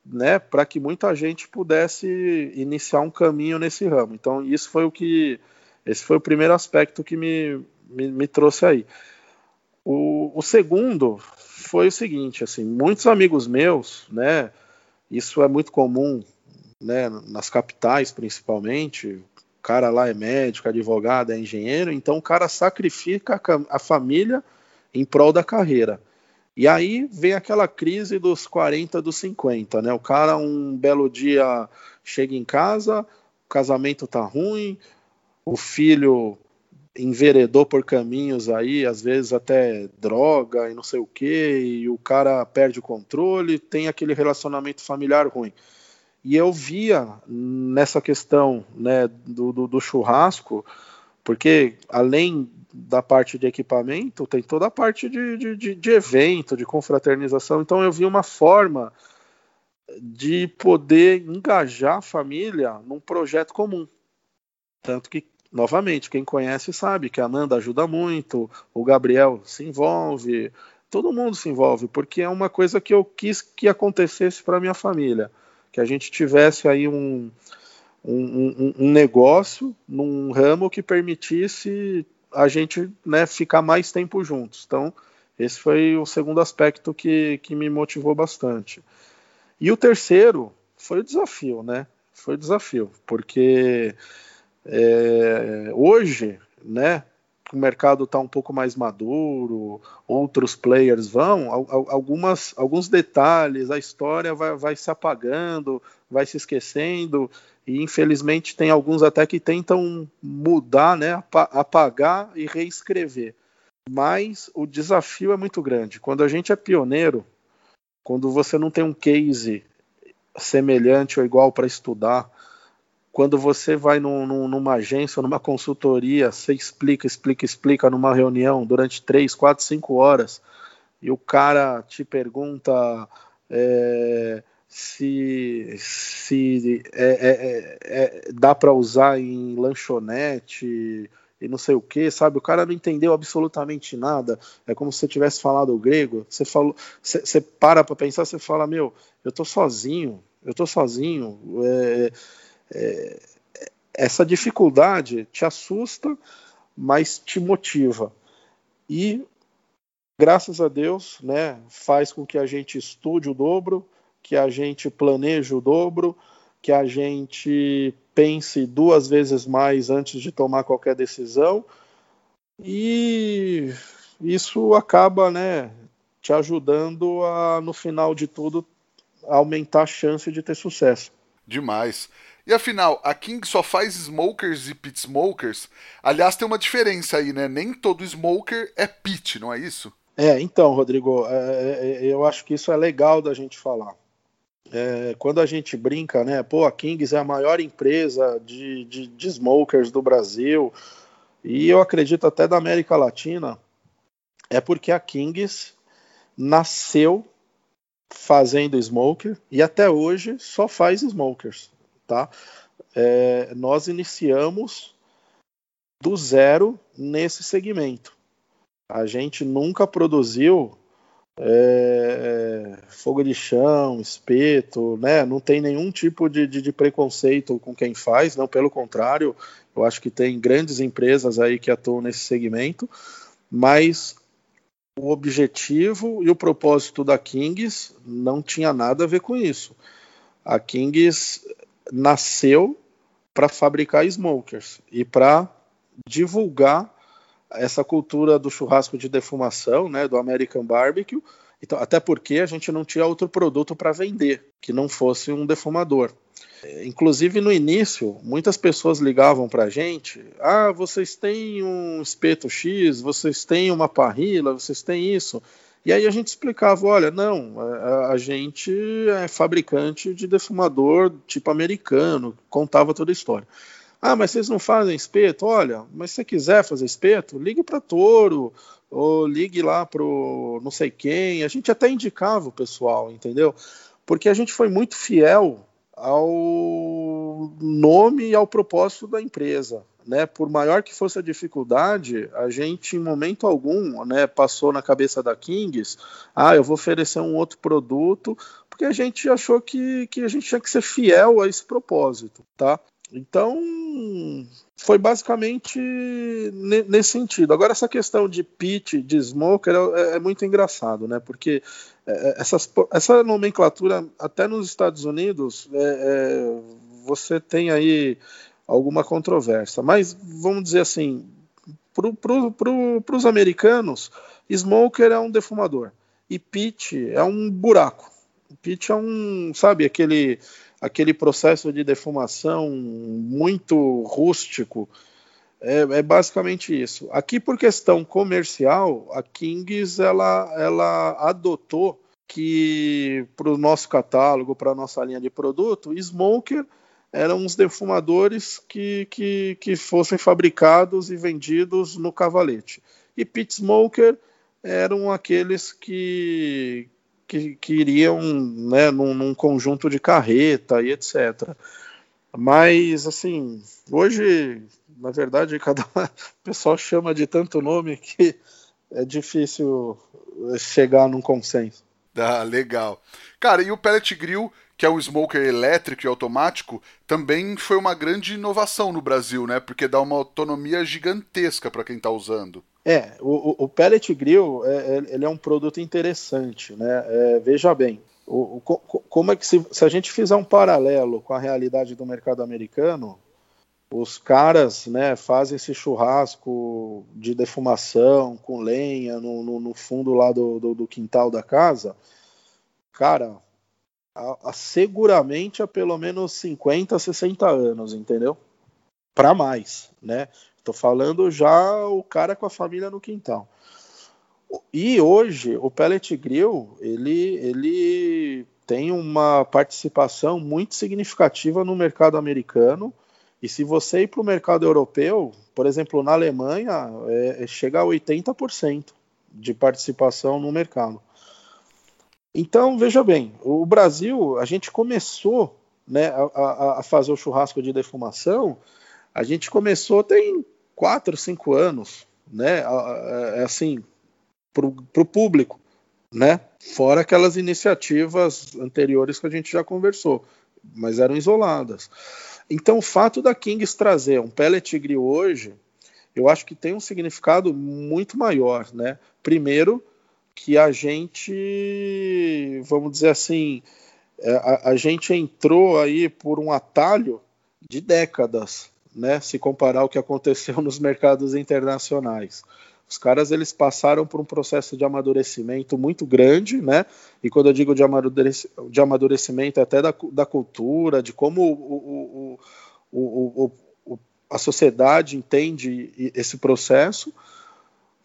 né, para que muita gente pudesse iniciar um caminho nesse ramo. Então, isso foi o que. Esse foi o primeiro aspecto que me, me, me trouxe aí. O, o segundo foi o seguinte, assim, muitos amigos meus, né, isso é muito comum, né, nas capitais principalmente, o cara lá é médico, advogado, é engenheiro, então o cara sacrifica a, família em prol da carreira. E aí vem aquela crise dos 40, dos 50, né? O cara um belo dia chega em casa, o casamento tá ruim, o filho enveredou por caminhos aí, às vezes até droga e não sei o que, e o cara perde o controle, tem aquele relacionamento familiar ruim. E eu via nessa questão né, do, do, do churrasco, porque além da parte de equipamento, tem toda a parte de, de, de, evento, de confraternização. Então eu vi uma forma de poder engajar a família num projeto comum. Tanto que novamente, quem conhece sabe que a Nanda ajuda muito, o Gabriel se envolve, todo mundo se envolve, porque é uma coisa que eu quis que acontecesse para minha família, que a gente tivesse aí um, um, um, negócio num ramo que permitisse a gente né, ficar mais tempo juntos. Então, esse foi o segundo aspecto que, que me motivou bastante. E o terceiro foi o desafio, né? Foi o desafio, porque é, hoje, né, o mercado está um pouco mais maduro, outros players vão, algumas, alguns detalhes, a história vai, vai se apagando, vai se esquecendo, e infelizmente tem alguns até que tentam mudar, né, apagar e reescrever. Mas o desafio é muito grande. Quando a gente é pioneiro, quando você não tem um case semelhante ou igual para estudar, quando você vai num, num, numa agência numa consultoria, você explica, explica, explica numa reunião durante três, quatro, cinco horas, e o cara te pergunta é, se, se é, é, é, dá para usar em lanchonete e não sei o que, sabe? O cara não entendeu absolutamente nada. É como se você tivesse falado grego. Você falou, você, você para para pensar, você fala, meu, eu tô sozinho, eu tô sozinho. É, é, essa dificuldade te assusta, mas te motiva. E graças a Deus, né, faz com que a gente estude o dobro, que a gente planeje o dobro, que a gente pense duas vezes mais antes de tomar qualquer decisão. E isso acaba, né, te ajudando a, no final de tudo, aumentar a chance de ter sucesso. Demais. E afinal, a King só faz smokers e pit smokers? Aliás, tem uma diferença aí, né? Nem todo smoker é pit, não é isso? É, então, Rodrigo, é, é, é, eu acho que isso é legal da gente falar. É, quando a gente brinca, né? Pô, a Kings é a maior empresa de, de, de smokers do Brasil e eu acredito até da América Latina, é porque a Kings nasceu fazendo smoker e até hoje só faz smokers tá? É, nós iniciamos do zero nesse segmento. A gente nunca produziu é, fogo de chão, espeto, né? Não tem nenhum tipo de, de, de, preconceito com quem faz, não, pelo contrário, eu acho que tem grandes empresas aí que atuam nesse segmento, mas o objetivo e o propósito da Kings não tinha nada a ver com isso. A Kings nasceu para fabricar smokers e para divulgar essa cultura do churrasco de defumação, né, do American Barbecue. Então, até porque a gente não tinha outro produto para vender que não fosse um defumador. Inclusive no início, muitas pessoas ligavam para a gente: ah, vocês têm um espeto X, vocês têm uma parrila, vocês têm isso. E aí a gente explicava, olha, não, a, a, gente é fabricante de defumador tipo americano, contava toda a história. Ah, mas vocês não fazem espeto? Olha, mas se você quiser fazer espeto, ligue para Toro, ou ligue lá para não sei quem. A gente até indicava o pessoal, entendeu? Porque a gente foi muito fiel ao nome e ao propósito da empresa né, por maior que fosse a dificuldade, a gente em momento algum, né, passou na cabeça da Kings, ah, eu vou oferecer um outro produto, porque a gente achou que, que a gente tinha que ser fiel a esse propósito, tá? Então, foi basicamente nesse sentido. Agora, essa questão de pitch, de smoker, é, é muito engraçado, né? Porque é, é, essas, essa nomenclatura, até nos Estados Unidos, é, é, você tem aí alguma controvérsia. Mas vamos dizer assim, para pro, pro, os americanos, smoker é um defumador e pit é um buraco. Pit é um, sabe, aquele aquele processo de defumação muito rústico. É, é, basicamente isso. Aqui, por questão comercial, a Kings ela, ela adotou que para o nosso catálogo, para a nossa linha de produto, smoker eram os defumadores que, que, que fossem fabricados e vendidos no cavalete. E pit smoker eram aqueles que, que, que iriam né, num, num, conjunto de carreta e etc. Mas, assim, hoje, na verdade, *laughs* cada pessoal chama de tanto nome que é difícil chegar num consenso. Ah, legal. Cara, e o pellet grill que é um smoker elétrico e automático, também foi uma grande inovação no Brasil, né? Porque dá uma autonomia gigantesca para quem está usando. É, o, o pellet grill é, é, ele é um produto interessante, né? É, veja bem, o, o, como é que se, se a gente fizer um paralelo com a realidade do mercado americano, os caras né, fazem esse churrasco de defumação com lenha no, no, no fundo lá do, do, do, quintal da casa. Cara, a, a, seguramente há pelo menos 50, 60 anos, entendeu? Para mais, né? Tô falando já o cara com a família no quintal. E hoje o Pellet Grill, ele, ele tem uma participação muito significativa no mercado americano. E se você ir para o mercado europeu, por exemplo, na Alemanha, é, é chega a 80% de participação no mercado. Então, veja bem, o Brasil, a gente começou né, a, a, fazer o churrasco de defumação, a gente começou tem quatro, cinco anos, né, é assim, para o público, né, fora aquelas iniciativas anteriores que a gente já conversou, mas eram isoladas. Então, o fato da Kings trazer um pellet grill hoje, eu acho que tem um significado muito maior, né? Primeiro, que a gente, vamos dizer assim, é, a, a, gente entrou aí por um atalho de décadas, né? Se comparar o que aconteceu *laughs* nos mercados internacionais. Os caras eles passaram por um processo de amadurecimento muito grande, né? E quando eu digo de, de amadurecimento, até da, da cultura, de como o, o, o, o, a sociedade entende esse processo.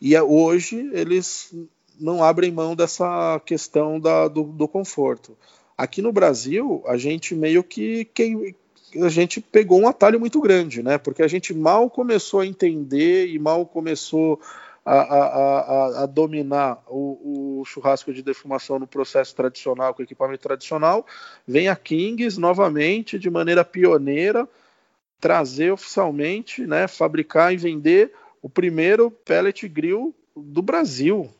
E é, hoje eles não abrem mão dessa questão da, do, do, conforto. Aqui no Brasil, a gente meio que, que a gente pegou um atalho muito grande, né? Porque a gente mal começou a entender e mal começou a, a, a, a dominar o, o, churrasco de defumação no processo tradicional, com equipamento tradicional, vem a Kings novamente, de maneira pioneira, trazer oficialmente, né, fabricar e vender o primeiro pellet grill do Brasil,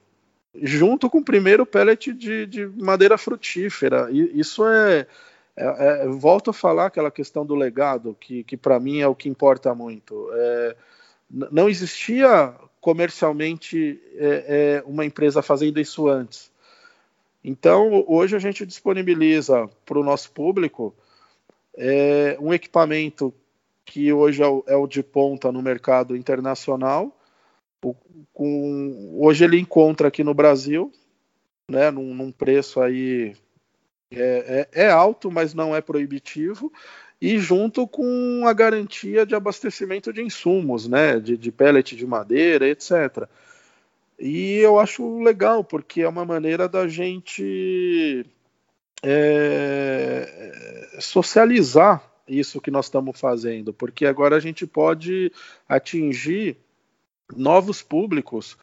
junto com o primeiro pellet de, de madeira frutífera. E isso é, é, é, volto a falar aquela questão do legado, que, que para mim é o que importa muito. É, não existia comercialmente é, é, uma empresa fazendo isso antes. Então, hoje a gente disponibiliza para o nosso público é, um equipamento que hoje é o, é o de ponta no mercado internacional, com, hoje ele encontra aqui no Brasil, né, num, num preço aí é, é, é, alto, mas não é proibitivo, e junto com a garantia de abastecimento de insumos, né, de, de pellet de madeira, etc. E eu acho legal, porque é uma maneira da gente é, socializar isso que nós estamos fazendo, porque agora a gente pode atingir novos públicos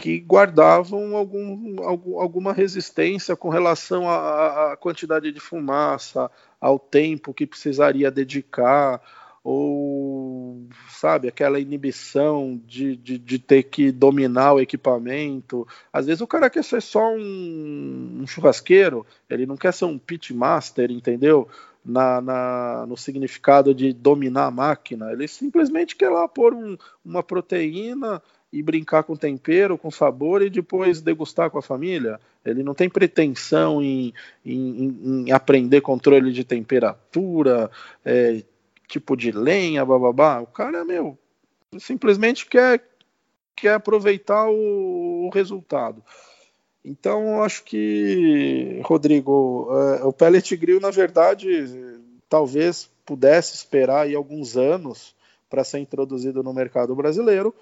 que guardavam algum, algum, alguma resistência com relação à, quantidade de fumaça, ao tempo que precisaria dedicar, ou, sabe, aquela inibição de, de, de ter que dominar o equipamento. Às vezes o cara quer ser só um, um churrasqueiro, ele não quer ser um pitmaster, entendeu? Na, na, no significado de dominar a máquina. Ele simplesmente quer lá pôr um, uma proteína e brincar com tempero, com sabor e depois degustar com a família. Ele não tem pretensão em, em, em aprender controle de temperatura, é, tipo de lenha, bababá. O cara, meu, simplesmente quer, quer aproveitar o, o resultado. Então, acho que, Rodrigo, é, o pellet grill, na verdade, talvez pudesse esperar aí alguns anos para ser introduzido no mercado brasileiro,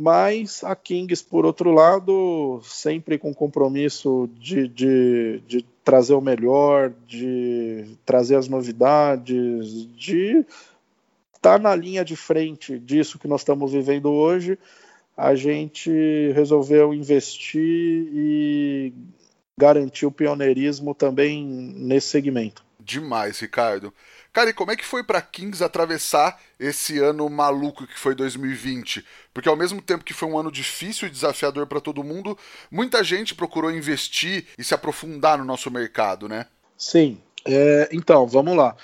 mas a Kings, por outro lado, sempre com compromisso de, de, de trazer o melhor, de trazer as novidades, de estar tá na linha de frente disso que nós estamos vivendo hoje a gente resolveu investir e garantir o pioneirismo também nesse segmento. Demais, Ricardo. Cara, e como é que foi para Kings atravessar esse ano maluco que foi 2020? Porque ao mesmo tempo que foi um ano difícil e desafiador para todo mundo, muita gente procurou investir e se aprofundar no nosso mercado, né? Sim. É, então, vamos lá.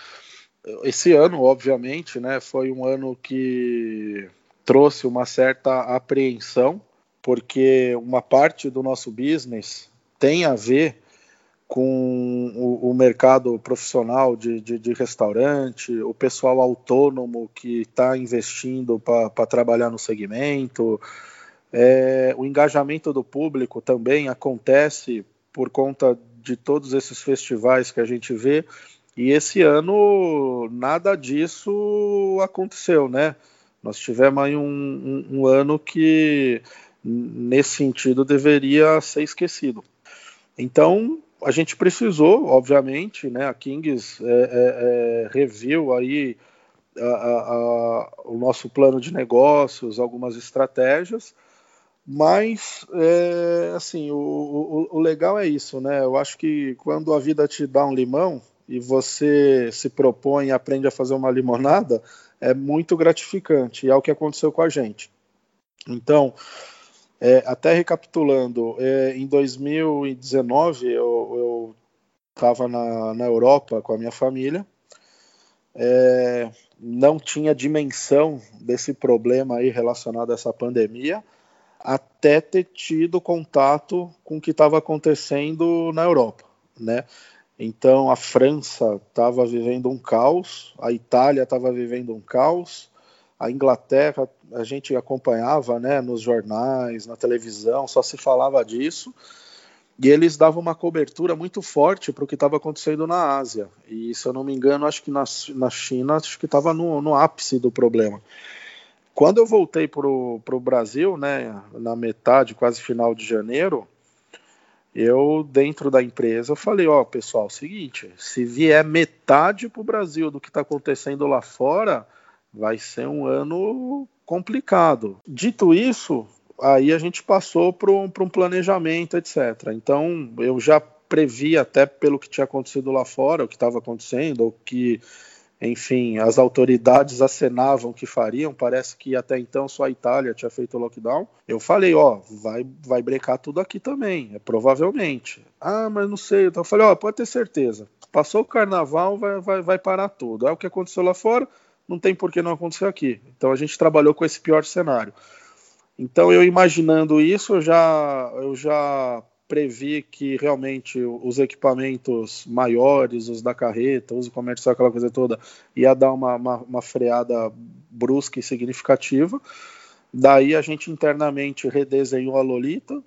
Esse ano, obviamente, né, foi um ano que trouxe uma certa apreensão, porque uma parte do nosso business tem a ver com o, o mercado profissional de, de, de, restaurante, o pessoal autônomo que está investindo para trabalhar no segmento. É, o engajamento do público também acontece por conta de todos esses festivais que a gente vê. E esse ano nada disso aconteceu, né? Nós tivemos aí um, um, um ano que, nesse sentido, deveria ser esquecido. Então, a gente precisou, obviamente, né, a Kings é, é, é, reviu aí a, a, a, o nosso plano de negócios, algumas estratégias, Mas, é, assim, o, o, o, legal é isso, né? Eu acho que quando a vida te dá um limão e você se propõe e aprende a fazer uma limonada, é muito gratificante. E é o que aconteceu com a gente. Então, é, até recapitulando, é, em 2019 eu estava na, na Europa com a minha família. É, não tinha dimensão desse problema aí relacionado a essa pandemia até ter tido contato com o que estava acontecendo na Europa, né? Então a França estava vivendo um caos, a Itália estava vivendo um caos, a Inglaterra a gente acompanhava, né, nos jornais, na televisão, só se falava disso. E eles davam uma cobertura muito forte para o que estava acontecendo na Ásia. E se eu não me engano, acho que na, na China acho que estava no, no ápice do problema. Quando eu voltei para o Brasil, né, na metade, quase final de janeiro, eu, dentro da empresa, eu falei, ó, oh, pessoal, seguinte, se vier metade para o Brasil do que está acontecendo lá fora, vai ser um ano complicado. Dito isso, aí a gente passou para um planejamento, etc. Então, eu já previ até pelo que tinha acontecido lá fora, o que estava acontecendo, o que enfim, as autoridades acenavam que fariam, parece que até então só a Itália tinha feito lockdown. Eu falei, ó, vai, vai brecar tudo aqui também, é provavelmente. Ah, mas não sei. Então eu falei, ó, pode ter certeza. Passou o carnaval, vai, vai, vai parar tudo. É o que aconteceu lá fora, não tem por que não acontecer aqui. Então a gente trabalhou com esse pior cenário. Então eu imaginando isso, eu já, eu já previ que realmente os equipamentos maiores, os da carreta, uso comercial, aquela coisa toda, ia dar uma, uma, uma freada brusca e significativa. Daí a gente internamente redesenhou a Lolita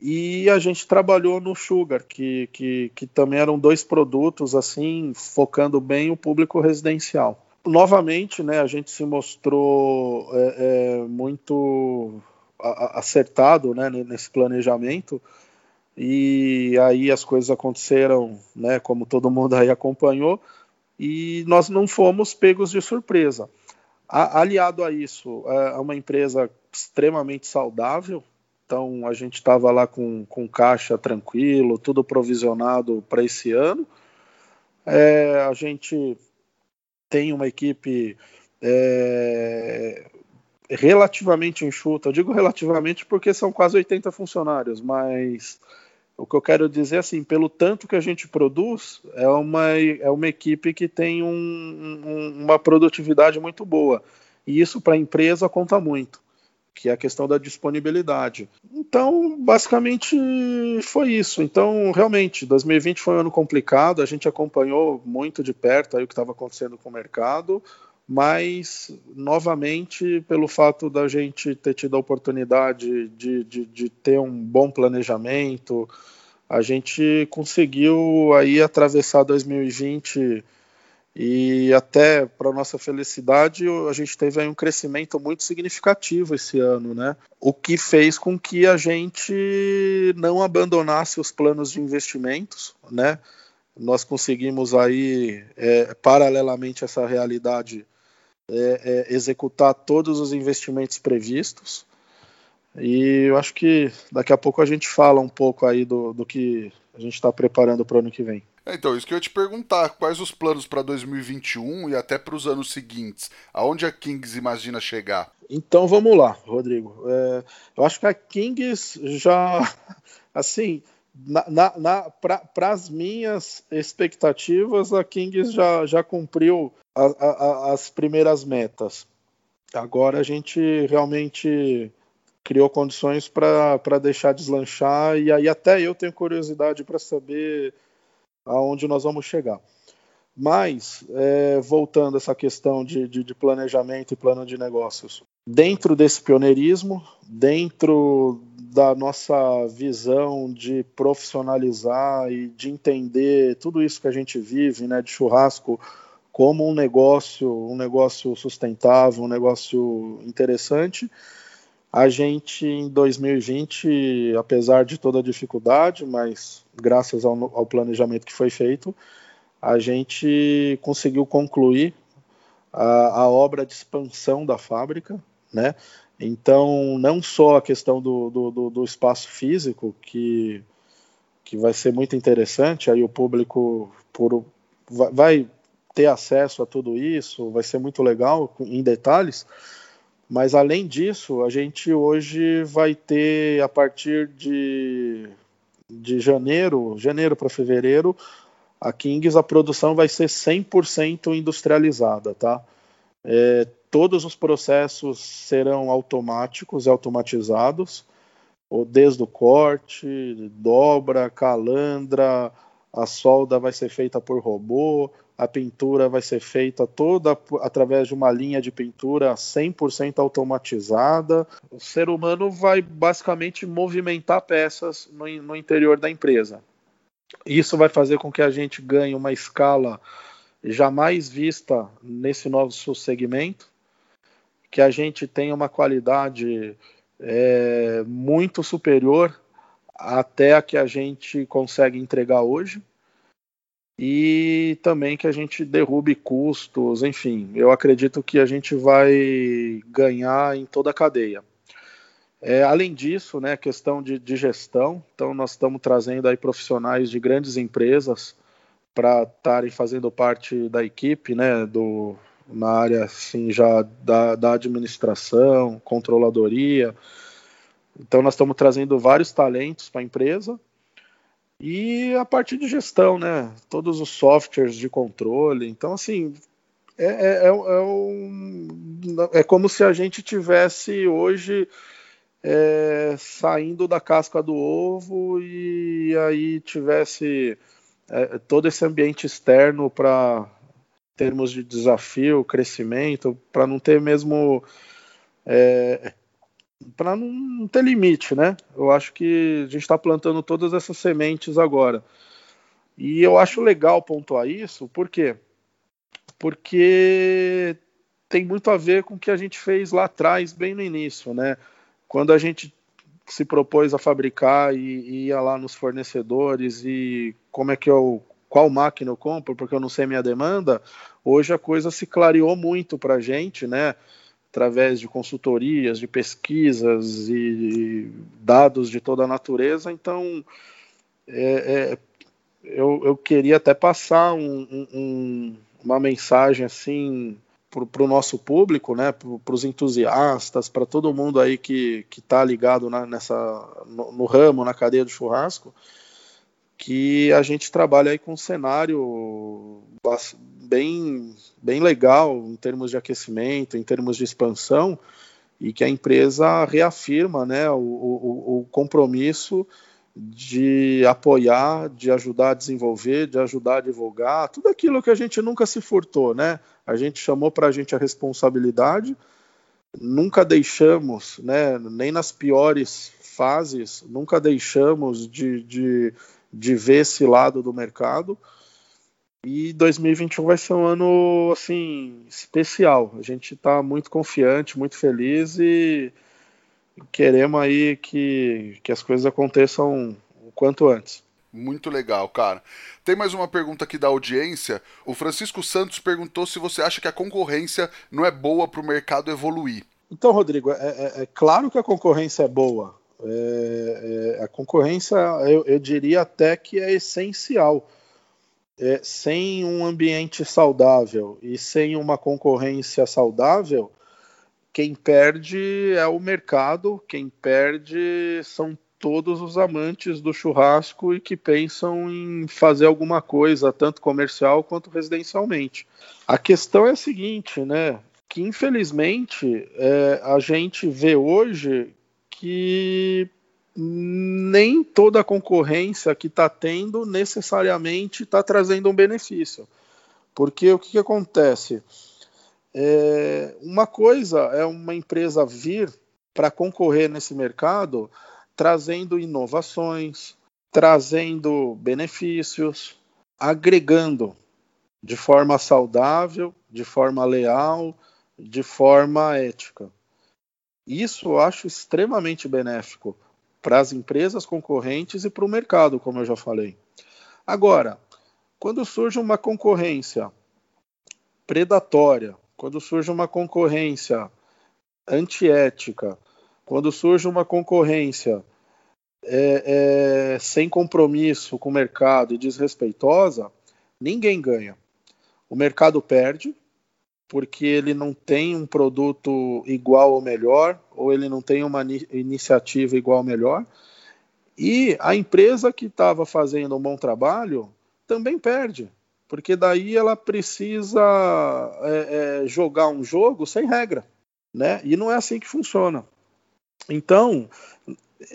e a gente trabalhou no Sugar, que, que, que também eram dois produtos assim, focando bem o público residencial. Novamente, né, a gente se mostrou é, é, muito acertado né, nesse planejamento e aí as coisas aconteceram, né, como todo mundo aí acompanhou, e nós não fomos pegos de surpresa. A, aliado a isso, é uma empresa extremamente saudável, então a gente estava lá com, com caixa tranquilo, tudo provisionado para esse ano. É, a gente tem uma equipe é, relativamente enxuta. Eu digo relativamente porque são quase 80 funcionários, mas o que eu quero dizer assim, pelo tanto que a gente produz, é uma, é uma equipe que tem um, um, uma produtividade muito boa. E isso para a empresa conta muito, que é a questão da disponibilidade. Então, basicamente foi isso. Então, realmente, 2020 foi um ano complicado, a gente acompanhou muito de perto aí o que estava acontecendo com o mercado, mas, novamente, pelo fato da gente ter tido a oportunidade de, de, de, ter um bom planejamento, a gente conseguiu aí atravessar 2020 e até para nossa felicidade a gente teve aí um crescimento muito significativo esse ano, né? O que fez com que a gente não abandonasse os planos de investimentos, né? Nós conseguimos aí, é, paralelamente a essa realidade, é, é, executar todos os investimentos previstos. E eu acho que daqui a pouco a gente fala um pouco aí do, do que a gente está preparando para o ano que vem. É, então, isso que eu ia te perguntar, quais os planos para 2021 e até para os anos seguintes? Aonde a Kings imagina chegar? Então vamos lá, Rodrigo. É, eu acho que a Kings já, *laughs* assim, na, na, para as minhas expectativas, a Kings já, já cumpriu a, a, as primeiras metas. Agora a gente realmente criou condições para deixar deslanchar e aí até eu tenho curiosidade para saber aonde nós vamos chegar. Mas, é, voltando a essa questão de, de, de, planejamento e plano de negócios, dentro desse pioneirismo, dentro da nossa visão de profissionalizar e de entender tudo isso que a gente vive, né, de churrasco como um negócio, um negócio sustentável, um negócio interessante, a gente, em 2020, apesar de toda a dificuldade, mas graças ao, ao planejamento que foi feito, a gente conseguiu concluir a, a, obra de expansão da fábrica, né? Então, não só a questão do, do, do, espaço físico, que, que vai ser muito interessante, aí o público por, vai ter acesso a tudo isso, vai ser muito legal em detalhes, mas além disso, a gente hoje vai ter, a partir de, de janeiro, janeiro para fevereiro, a Kings, a produção vai ser 100% industrializada, tá? É, todos os processos serão automáticos, automatizados, desde o corte, dobra, calandra, a solda vai ser feita por robô, a pintura vai ser feita toda através de uma linha de pintura 100% automatizada. O ser humano vai basicamente movimentar peças no, no interior da empresa. Isso vai fazer com que a gente ganhe uma escala jamais vista nesse novo segmento, que a gente tenha uma qualidade é, muito superior até a que a gente consegue entregar hoje e também que a gente derrube custos, enfim, eu acredito que a gente vai ganhar em toda a cadeia. É, além disso, né, questão de, de, gestão, então nós estamos trazendo aí profissionais de grandes empresas para estarem fazendo parte da equipe, né, do, na área assim já da, da administração, controladoria. Então nós estamos trazendo vários talentos para a empresa e a parte de gestão, né? Todos os softwares de controle. Então, assim, é, é, é, é, um, é como se a gente tivesse hoje é, saindo da casca do ovo e aí tivesse é, todo esse ambiente externo para termos de desafio, crescimento, para não ter mesmo é, para não ter limite, né? Eu acho que a gente está plantando todas essas sementes agora. E eu acho legal pontuar isso, por quê? Porque tem muito a ver com o que a gente fez lá atrás, bem no início, né? Quando a gente se propôs a fabricar e, e ia lá nos fornecedores e como é que eu qual máquina eu compro, porque eu não sei minha demanda, hoje a coisa se clareou muito para a gente, né? através de consultorias, de pesquisas e dados de toda a natureza. Então, é, é, eu, eu, queria até passar um, um, uma mensagem assim para o nosso público, né, para os entusiastas, para todo mundo aí que está ligado na, nessa, no, no, ramo, na cadeia do churrasco, que a gente trabalha aí com um cenário bem, bem legal em termos de aquecimento, em termos de expansão, e que a empresa reafirma né, o, o, o compromisso de apoiar, de ajudar a desenvolver, de ajudar a divulgar, tudo aquilo que a gente nunca se furtou, né? A gente chamou para a gente a responsabilidade, nunca deixamos, né, nem nas piores fases, nunca deixamos de, de, de ver esse lado do mercado. E 2021 vai ser um ano assim especial. A gente está muito confiante, muito feliz e queremos aí que, que as coisas aconteçam o quanto antes. Muito legal, cara. Tem mais uma pergunta aqui da audiência. O Francisco Santos perguntou se você acha que a concorrência não é boa para o mercado evoluir. Então, Rodrigo, é, é, é, claro que a concorrência é boa. É, é a concorrência, eu, eu diria até que é essencial é, sem um ambiente saudável e sem uma concorrência saudável, quem perde é o mercado, quem perde são todos os amantes do churrasco e que pensam em fazer alguma coisa, tanto comercial quanto residencialmente. A questão é a seguinte, né? Que infelizmente é, a gente vê hoje que nem toda a concorrência que está tendo necessariamente está trazendo um benefício. Porque o que, que acontece? É, uma coisa é uma empresa vir para concorrer nesse mercado trazendo inovações, trazendo benefícios, agregando de forma saudável, de forma leal, de forma ética. Isso eu acho extremamente benéfico para as empresas concorrentes e para o mercado, como eu já falei. Agora, quando surge uma concorrência predatória, quando surge uma concorrência antiética, quando surge uma concorrência é, é, sem compromisso com o mercado e desrespeitosa, ninguém ganha. O mercado perde, porque ele não tem um produto igual ou melhor, ou ele não tem uma iniciativa igual ou melhor. E a empresa que estava fazendo um bom trabalho também perde, porque daí ela precisa é, é, jogar um jogo sem regra, né? E não é assim que funciona. Então,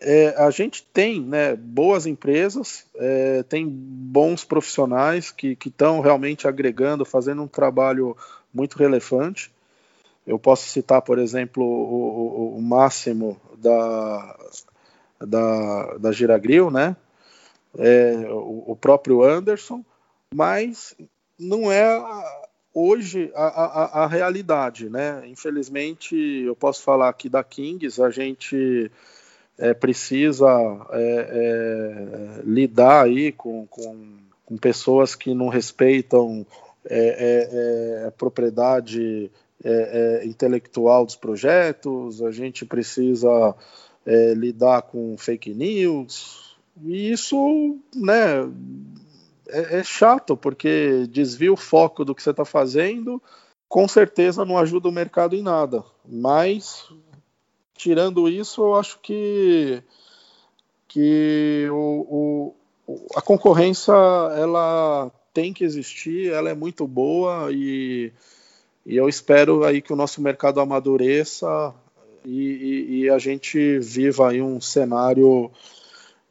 é, a gente tem né, boas empresas, é, tem bons profissionais que estão realmente agregando, fazendo um trabalho muito relevante. Eu posso citar, por exemplo, o, o, Máximo da, da, da Giragril, né? É, o, o, próprio Anderson, mas não é hoje a, a, a, realidade, né? Infelizmente, eu posso falar aqui da Kings, a gente é, precisa é, é, lidar aí com, com, com pessoas que não respeitam é, é, é propriedade é, é, intelectual dos projetos, a gente precisa lidar com fake news, e isso né, é, é chato, porque desvia o foco do que você está fazendo, com certeza não ajuda o mercado em nada, mas tirando isso, eu acho que, que o, o, a concorrência ela tem que existir, ela é muito boa e, e eu espero aí que o nosso mercado amadureça e, e, e a gente viva aí um cenário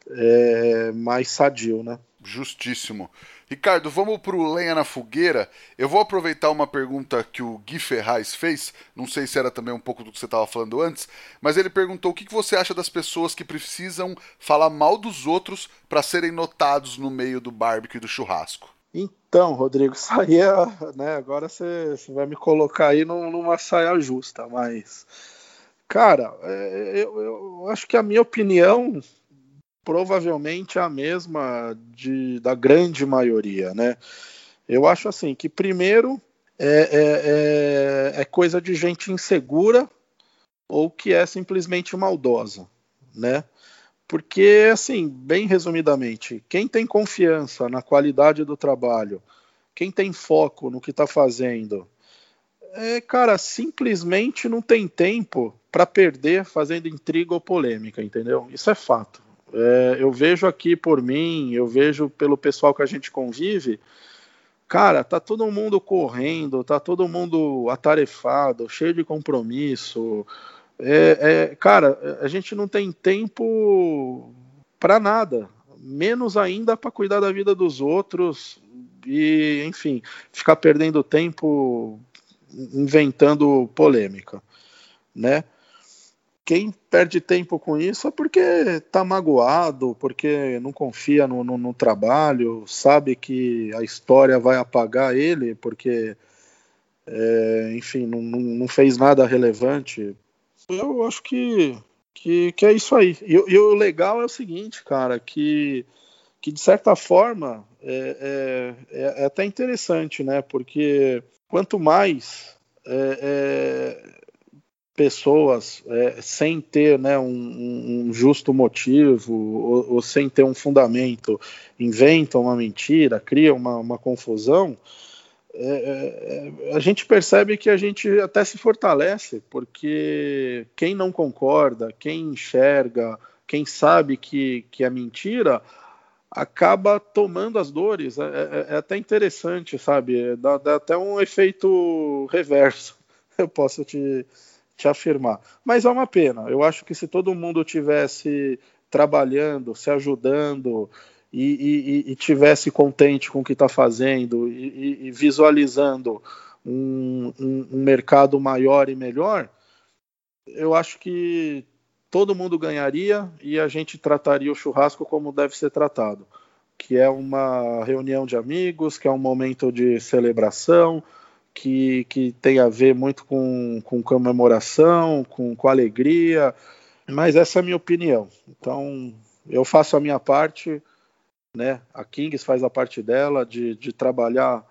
é, mais sadio, né? Justíssimo. Ricardo, vamos para o Lenha na Fogueira. Eu vou aproveitar uma pergunta que o Gui Ferraz fez, não sei se era também um pouco do que você estava falando antes, mas ele perguntou o que você acha das pessoas que precisam falar mal dos outros para serem notados no meio do barbecue e do churrasco. Então, Rodrigo, *laughs* aí é, né, agora você, você vai me colocar aí numa saia justa, mas, cara, é, eu, eu acho que a minha opinião provavelmente a mesma de, da grande maioria, né? Eu acho assim que primeiro é, é, é, é coisa de gente insegura ou que é simplesmente maldosa, né? Porque, assim, bem resumidamente, quem tem confiança na qualidade do trabalho, quem tem foco no que está fazendo, é, cara, simplesmente não tem tempo para perder fazendo intriga ou polêmica, entendeu? Isso é fato. É, eu vejo aqui por mim, eu vejo pelo pessoal que a gente convive, cara, tá todo mundo correndo, tá todo mundo atarefado, cheio de compromisso, é, é, cara, a gente não tem tempo para nada, menos ainda para cuidar da vida dos outros e, enfim, ficar perdendo tempo inventando polêmica, né? Quem perde tempo com isso é porque está magoado, porque não confia no, no, no, trabalho, sabe que a história vai apagar ele, porque, é, enfim, não, não, fez nada relevante eu acho que, que, que é isso aí. E, e, o legal é o seguinte, cara, que, que de certa forma é, é, é, é até interessante, né? Porque quanto mais é, é pessoas é, sem ter né, um, um justo motivo ou, ou, sem ter um fundamento inventam uma mentira, criam uma, uma confusão, é, é, a gente percebe que a gente até se fortalece, porque quem não concorda, quem enxerga, quem sabe que, que é mentira, acaba tomando as dores. É, é, é até interessante, sabe? Dá, dá, até um efeito reverso, *laughs* eu posso te, te afirmar. Mas é uma pena. Eu acho que se todo mundo tivesse trabalhando, se ajudando, e, e, e tivesse contente com o que está fazendo e, e, visualizando um, um, um, mercado maior e melhor, eu acho que todo mundo ganharia e a gente trataria o churrasco como deve ser tratado, que é uma reunião de amigos, que é um momento de celebração, que, que tem a ver muito com, com comemoração, com, com alegria, mas essa é a minha opinião. Então, eu faço a minha parte, né? A Kings faz a parte dela de, de trabalhar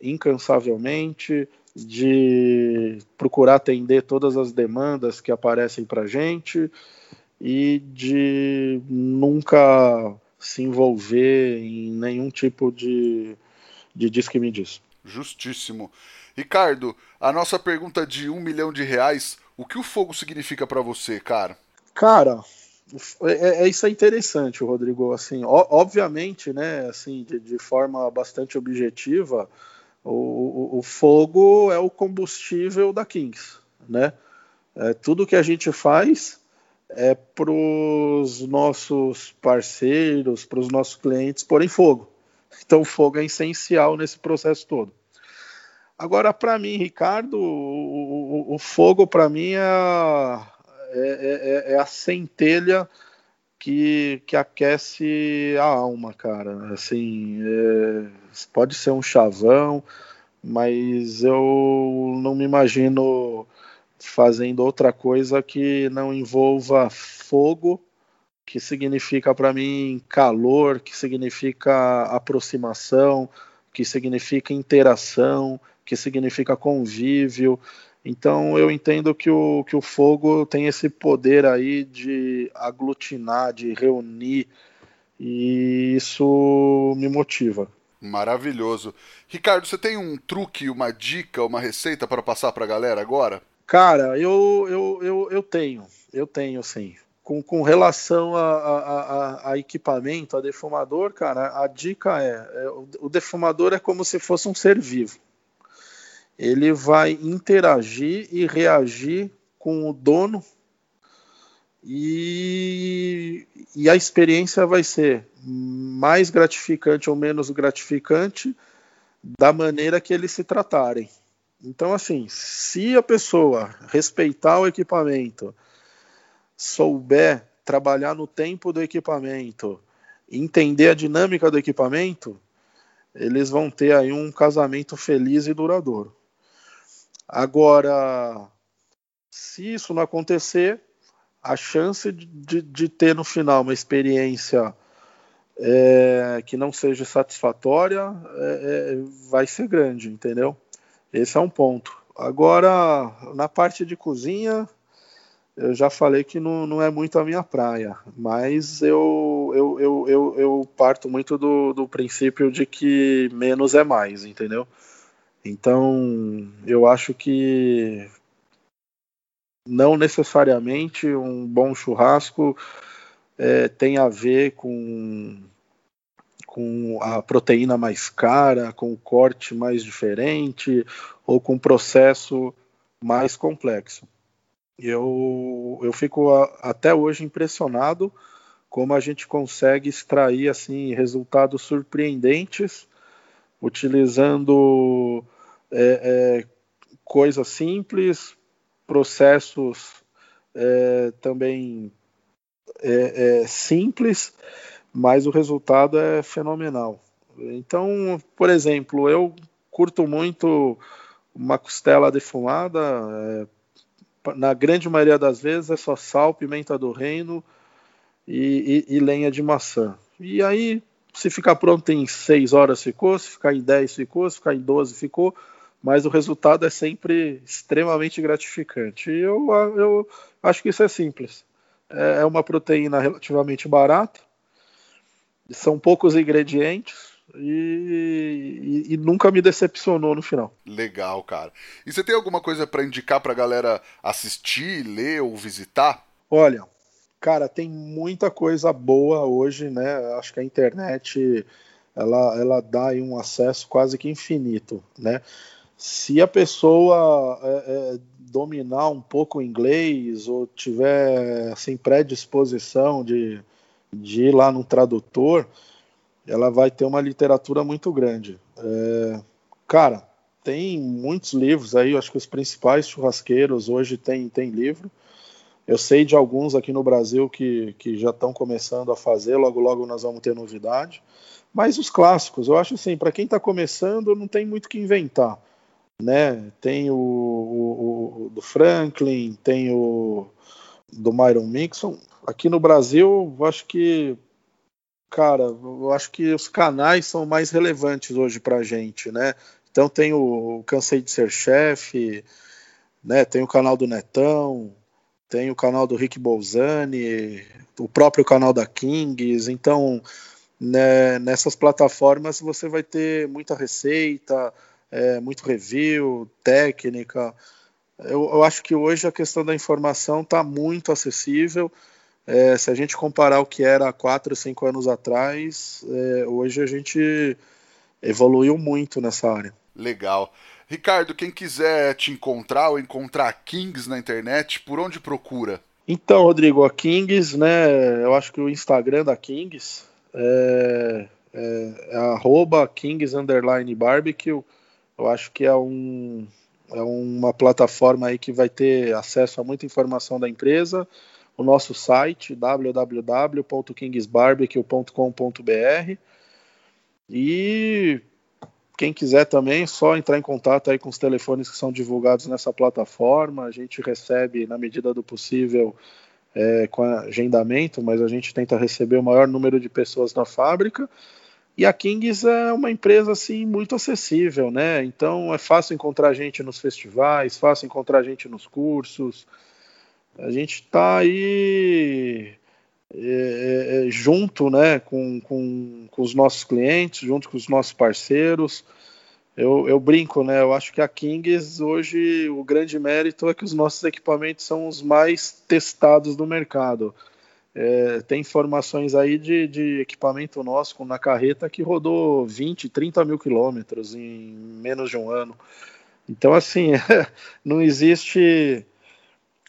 incansavelmente, de procurar atender todas as demandas que aparecem para gente e de nunca se envolver em nenhum tipo de, de diz que me diz. Justíssimo. Ricardo, a nossa pergunta de um milhão de reais, o que o fogo significa para você, cara? Cara, é, é, isso é interessante, Rodrigo. Assim, obviamente, né, assim, de, de, forma bastante objetiva, o, o, o, fogo é o combustível da Kings, né? É, tudo que a gente faz é para os nossos parceiros, para os nossos clientes porem fogo. Então, o fogo é essencial nesse processo todo. Agora, para mim, Ricardo, o, o, o fogo para mim é a, é, é, é, a centelha que, que aquece a alma, cara. Assim, é, pode ser um chavão, mas eu não me imagino fazendo outra coisa que não envolva fogo, que significa para mim calor, que significa aproximação, que significa interação, que significa convívio. Então eu entendo que o, que o fogo tem esse poder aí de aglutinar, de reunir, e isso me motiva. Maravilhoso. Ricardo, você tem um truque, uma dica, uma receita para passar para a galera agora? Cara, eu, eu, eu, eu tenho, eu tenho sim. Com, com relação a, a, a, a, equipamento, a defumador, cara, a dica é, é o defumador é como se fosse um ser vivo ele vai interagir e reagir com o dono e, e a experiência vai ser mais gratificante ou menos gratificante da maneira que eles se tratarem. Então, assim, se a pessoa respeitar o equipamento, souber trabalhar no tempo do equipamento, entender a dinâmica do equipamento, eles vão ter aí um casamento feliz e duradouro. Agora, se isso não acontecer, a chance de, de ter no final uma experiência é, que não seja satisfatória é, é, vai ser grande, entendeu? Esse é um ponto. Agora, na parte de cozinha, eu já falei que não, não é muito a minha praia, mas eu, eu, eu, eu, eu parto muito do, do princípio de que menos é mais, entendeu? Então, eu acho que não necessariamente um bom churrasco é, tem a ver com, com a proteína mais cara, com o corte mais diferente ou com o processo mais complexo. Eu, eu fico a, até hoje impressionado como a gente consegue extrair assim resultados surpreendentes utilizando é, é, coisas simples, processos é, também é, é, simples, mas o resultado é fenomenal. Então, por exemplo, eu curto muito uma costela defumada, é, na grande maioria das vezes é só sal, pimenta do reino e, e, e lenha de maçã. E aí se ficar pronto em 6 horas ficou, se ficar em 10 ficou, se ficar em 12 ficou, mas o resultado é sempre extremamente gratificante. E eu, eu acho que isso é simples. É, é uma proteína relativamente barata, são poucos ingredientes e, e, e, nunca me decepcionou no final. Legal, cara. E você tem alguma coisa para indicar para a galera assistir, ler ou visitar? Olha, Cara, tem muita coisa boa hoje, né? Acho que a internet ela, ela dá um acesso quase que infinito, né? Se a pessoa é, é, dominar um pouco o inglês ou tiver assim, predisposição de, de ir lá no tradutor, ela vai ter uma literatura muito grande. É, cara, tem muitos livros aí, acho que os principais churrasqueiros hoje têm tem livro. Eu sei de alguns aqui no Brasil que, que já estão começando a fazer, logo logo nós vamos ter novidade. Mas os clássicos, eu acho assim, para quem está começando, não tem muito que inventar. Né? Tem o, o, o, do Franklin, tem o do Myron Mixon. Aqui no Brasil, eu acho que, cara, eu acho que os canais são mais relevantes hoje para a gente, né? Então tem o Cansei de Ser Chefe, né? Tem o canal do Netão, tem o canal do Rick Bolzani, o próprio canal da Kings. Então, né, nessas plataformas você vai ter muita receita, é, muito review, técnica. Eu, eu, acho que hoje a questão da informação está muito acessível. É, se a gente comparar o que era há 4, 5 anos atrás, é, hoje a gente evoluiu muito nessa área. Legal. Ricardo, quem quiser te encontrar ou encontrar a Kings na internet, por onde procura? Então, Rodrigo, a Kings, né? Eu acho que o Instagram da Kings é, é, é Kings Underline Barbecue. Eu acho que é, um, é uma plataforma aí que vai ter acesso a muita informação da empresa. O nosso site, www.kingsbarbecue.com.br. E quem quiser também, só entrar em contato aí com os telefones que são divulgados nessa plataforma. A gente recebe, na medida do possível, é, com agendamento, mas a gente tenta receber o maior número de pessoas na fábrica. E a Kings é uma empresa assim muito acessível, né? Então é fácil encontrar gente nos festivais, fácil encontrar gente nos cursos. A gente está aí é, é, é, junto né, com, com, com, os nossos clientes, junto com os nossos parceiros. Eu, eu, brinco, né? Eu acho que a Kings hoje o grande mérito é que os nossos equipamentos são os mais testados do mercado. É, tem informações aí de, de, equipamento nosso na carreta que rodou 20, 30 mil quilômetros em menos de um ano. Então, assim, *laughs* não existe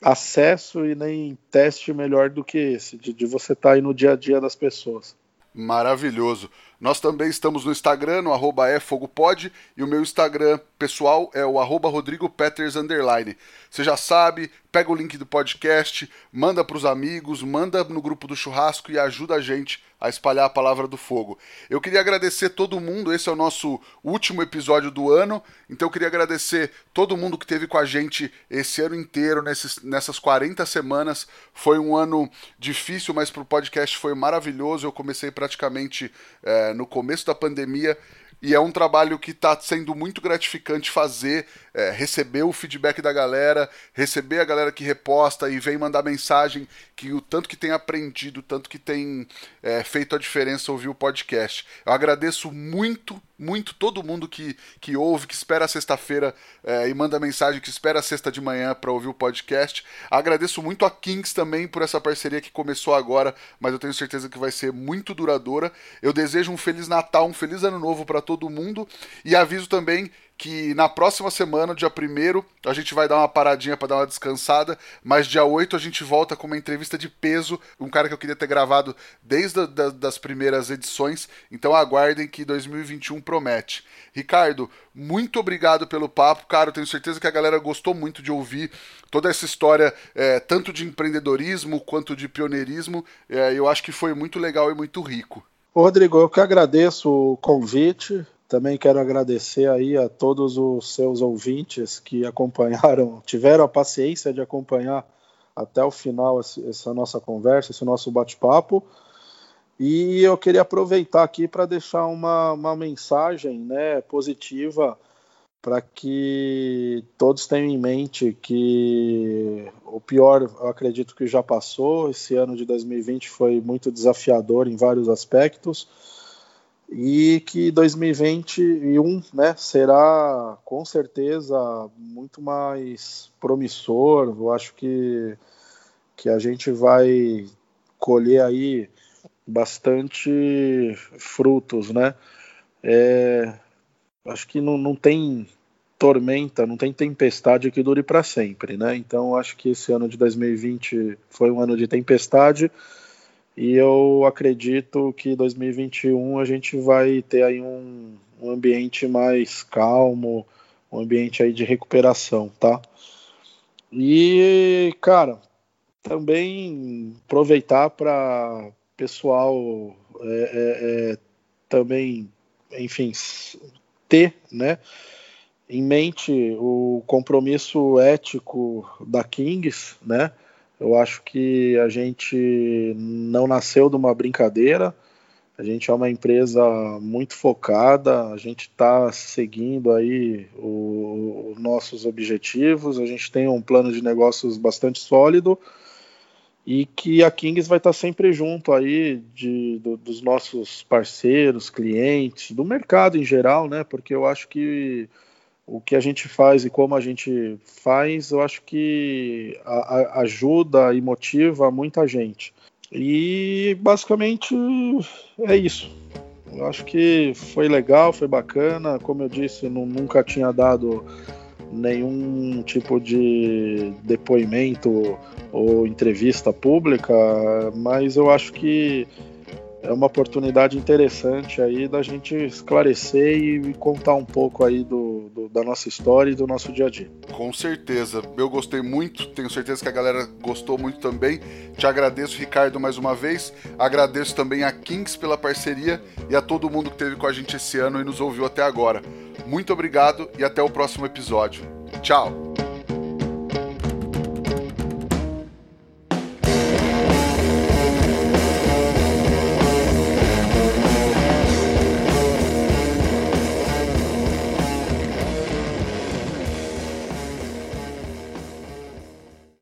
acesso e nem teste melhor do que esse, de, de você estar tá aí no dia a dia das pessoas. Maravilhoso. Nós também estamos no Instagram, no arroba efogopod, e o meu Instagram pessoal é o arroba Rodrigo Peters underline. Você já sabe, pega o link do podcast, manda para os amigos, manda no grupo do churrasco e ajuda a gente a espalhar a palavra do fogo. Eu queria agradecer todo mundo, esse é o nosso último episódio do ano, então eu queria agradecer todo mundo que teve com a gente esse ano inteiro, nesses, nessas 40 semanas. Foi um ano difícil, mas para o podcast foi maravilhoso. Eu comecei praticamente é, no começo da pandemia e é um trabalho que está sendo muito gratificante fazer, é, receber o feedback da galera, receber a galera que reposta e vem mandar mensagem que o tanto que tem aprendido, tanto que tem é, feito a diferença ouvir o podcast. Eu agradeço muito, muito todo mundo que, que ouve, que espera a sexta-feira é, e manda mensagem, que espera a sexta de manhã para ouvir o podcast. Agradeço muito a Kings também por essa parceria que começou agora, mas eu tenho certeza que vai ser muito duradoura. Eu desejo um Feliz Natal, um Feliz Ano Novo para todo mundo. E aviso também que na próxima semana, dia 1 a gente vai dar uma paradinha para dar uma descansada, mas dia 8 a gente volta com uma entrevista de peso, um cara que eu queria ter gravado desde a, da, das primeiras edições, então aguardem que 2021 promete. Ricardo, muito obrigado pelo papo, cara, eu tenho certeza que a galera gostou muito de ouvir toda essa história, é, tanto de empreendedorismo quanto de pioneirismo, é, eu acho que foi muito legal e muito rico. Rodrigo, eu que agradeço o convite. Também quero agradecer aí a todos os seus ouvintes que acompanharam, *laughs* tiveram a paciência de acompanhar até o final essa nossa conversa, esse nosso bate-papo. E eu queria aproveitar aqui para deixar uma, uma mensagem né, positiva para que todos tenham em mente que o pior, eu acredito que já passou. Esse ano de 2020 foi muito desafiador em vários aspectos e que 2021 né, será com certeza muito mais promissor. Eu acho que, que a gente vai colher aí bastante frutos, né? É, acho que não, não tem tormenta, não tem tempestade que dure para sempre, né? Então acho que esse ano de 2020 foi um ano de tempestade e eu acredito que 2021 a gente vai ter aí um, um ambiente mais calmo, um ambiente aí de recuperação, tá? E cara, também aproveitar para pessoal é, é, é, também, enfim, ter, né, em mente o compromisso ético da Kings, né? Eu acho que a gente não nasceu de uma brincadeira. A gente é uma empresa muito focada, a gente está seguindo aí os nossos objetivos, a gente tem um plano de negócios bastante sólido e que a Kings vai estar tá sempre junto aí de, do, dos nossos parceiros, clientes, do mercado em geral, né? Porque eu acho que o que a gente faz e como a gente faz, eu acho que a, a ajuda e motiva muita gente. E basicamente é isso. Eu acho que foi legal, foi bacana. Como eu disse, não, nunca tinha dado nenhum tipo de depoimento ou entrevista pública, mas eu acho que é uma oportunidade interessante aí da gente esclarecer e contar um pouco aí do, do, da nossa história e do nosso dia a dia. Com certeza, eu gostei muito, tenho certeza que a galera gostou muito também. Te agradeço, Ricardo, mais uma vez. Agradeço também a Kings pela parceria e a todo mundo que esteve com a gente esse ano e nos ouviu até agora. Muito obrigado e até o próximo episódio. Tchau!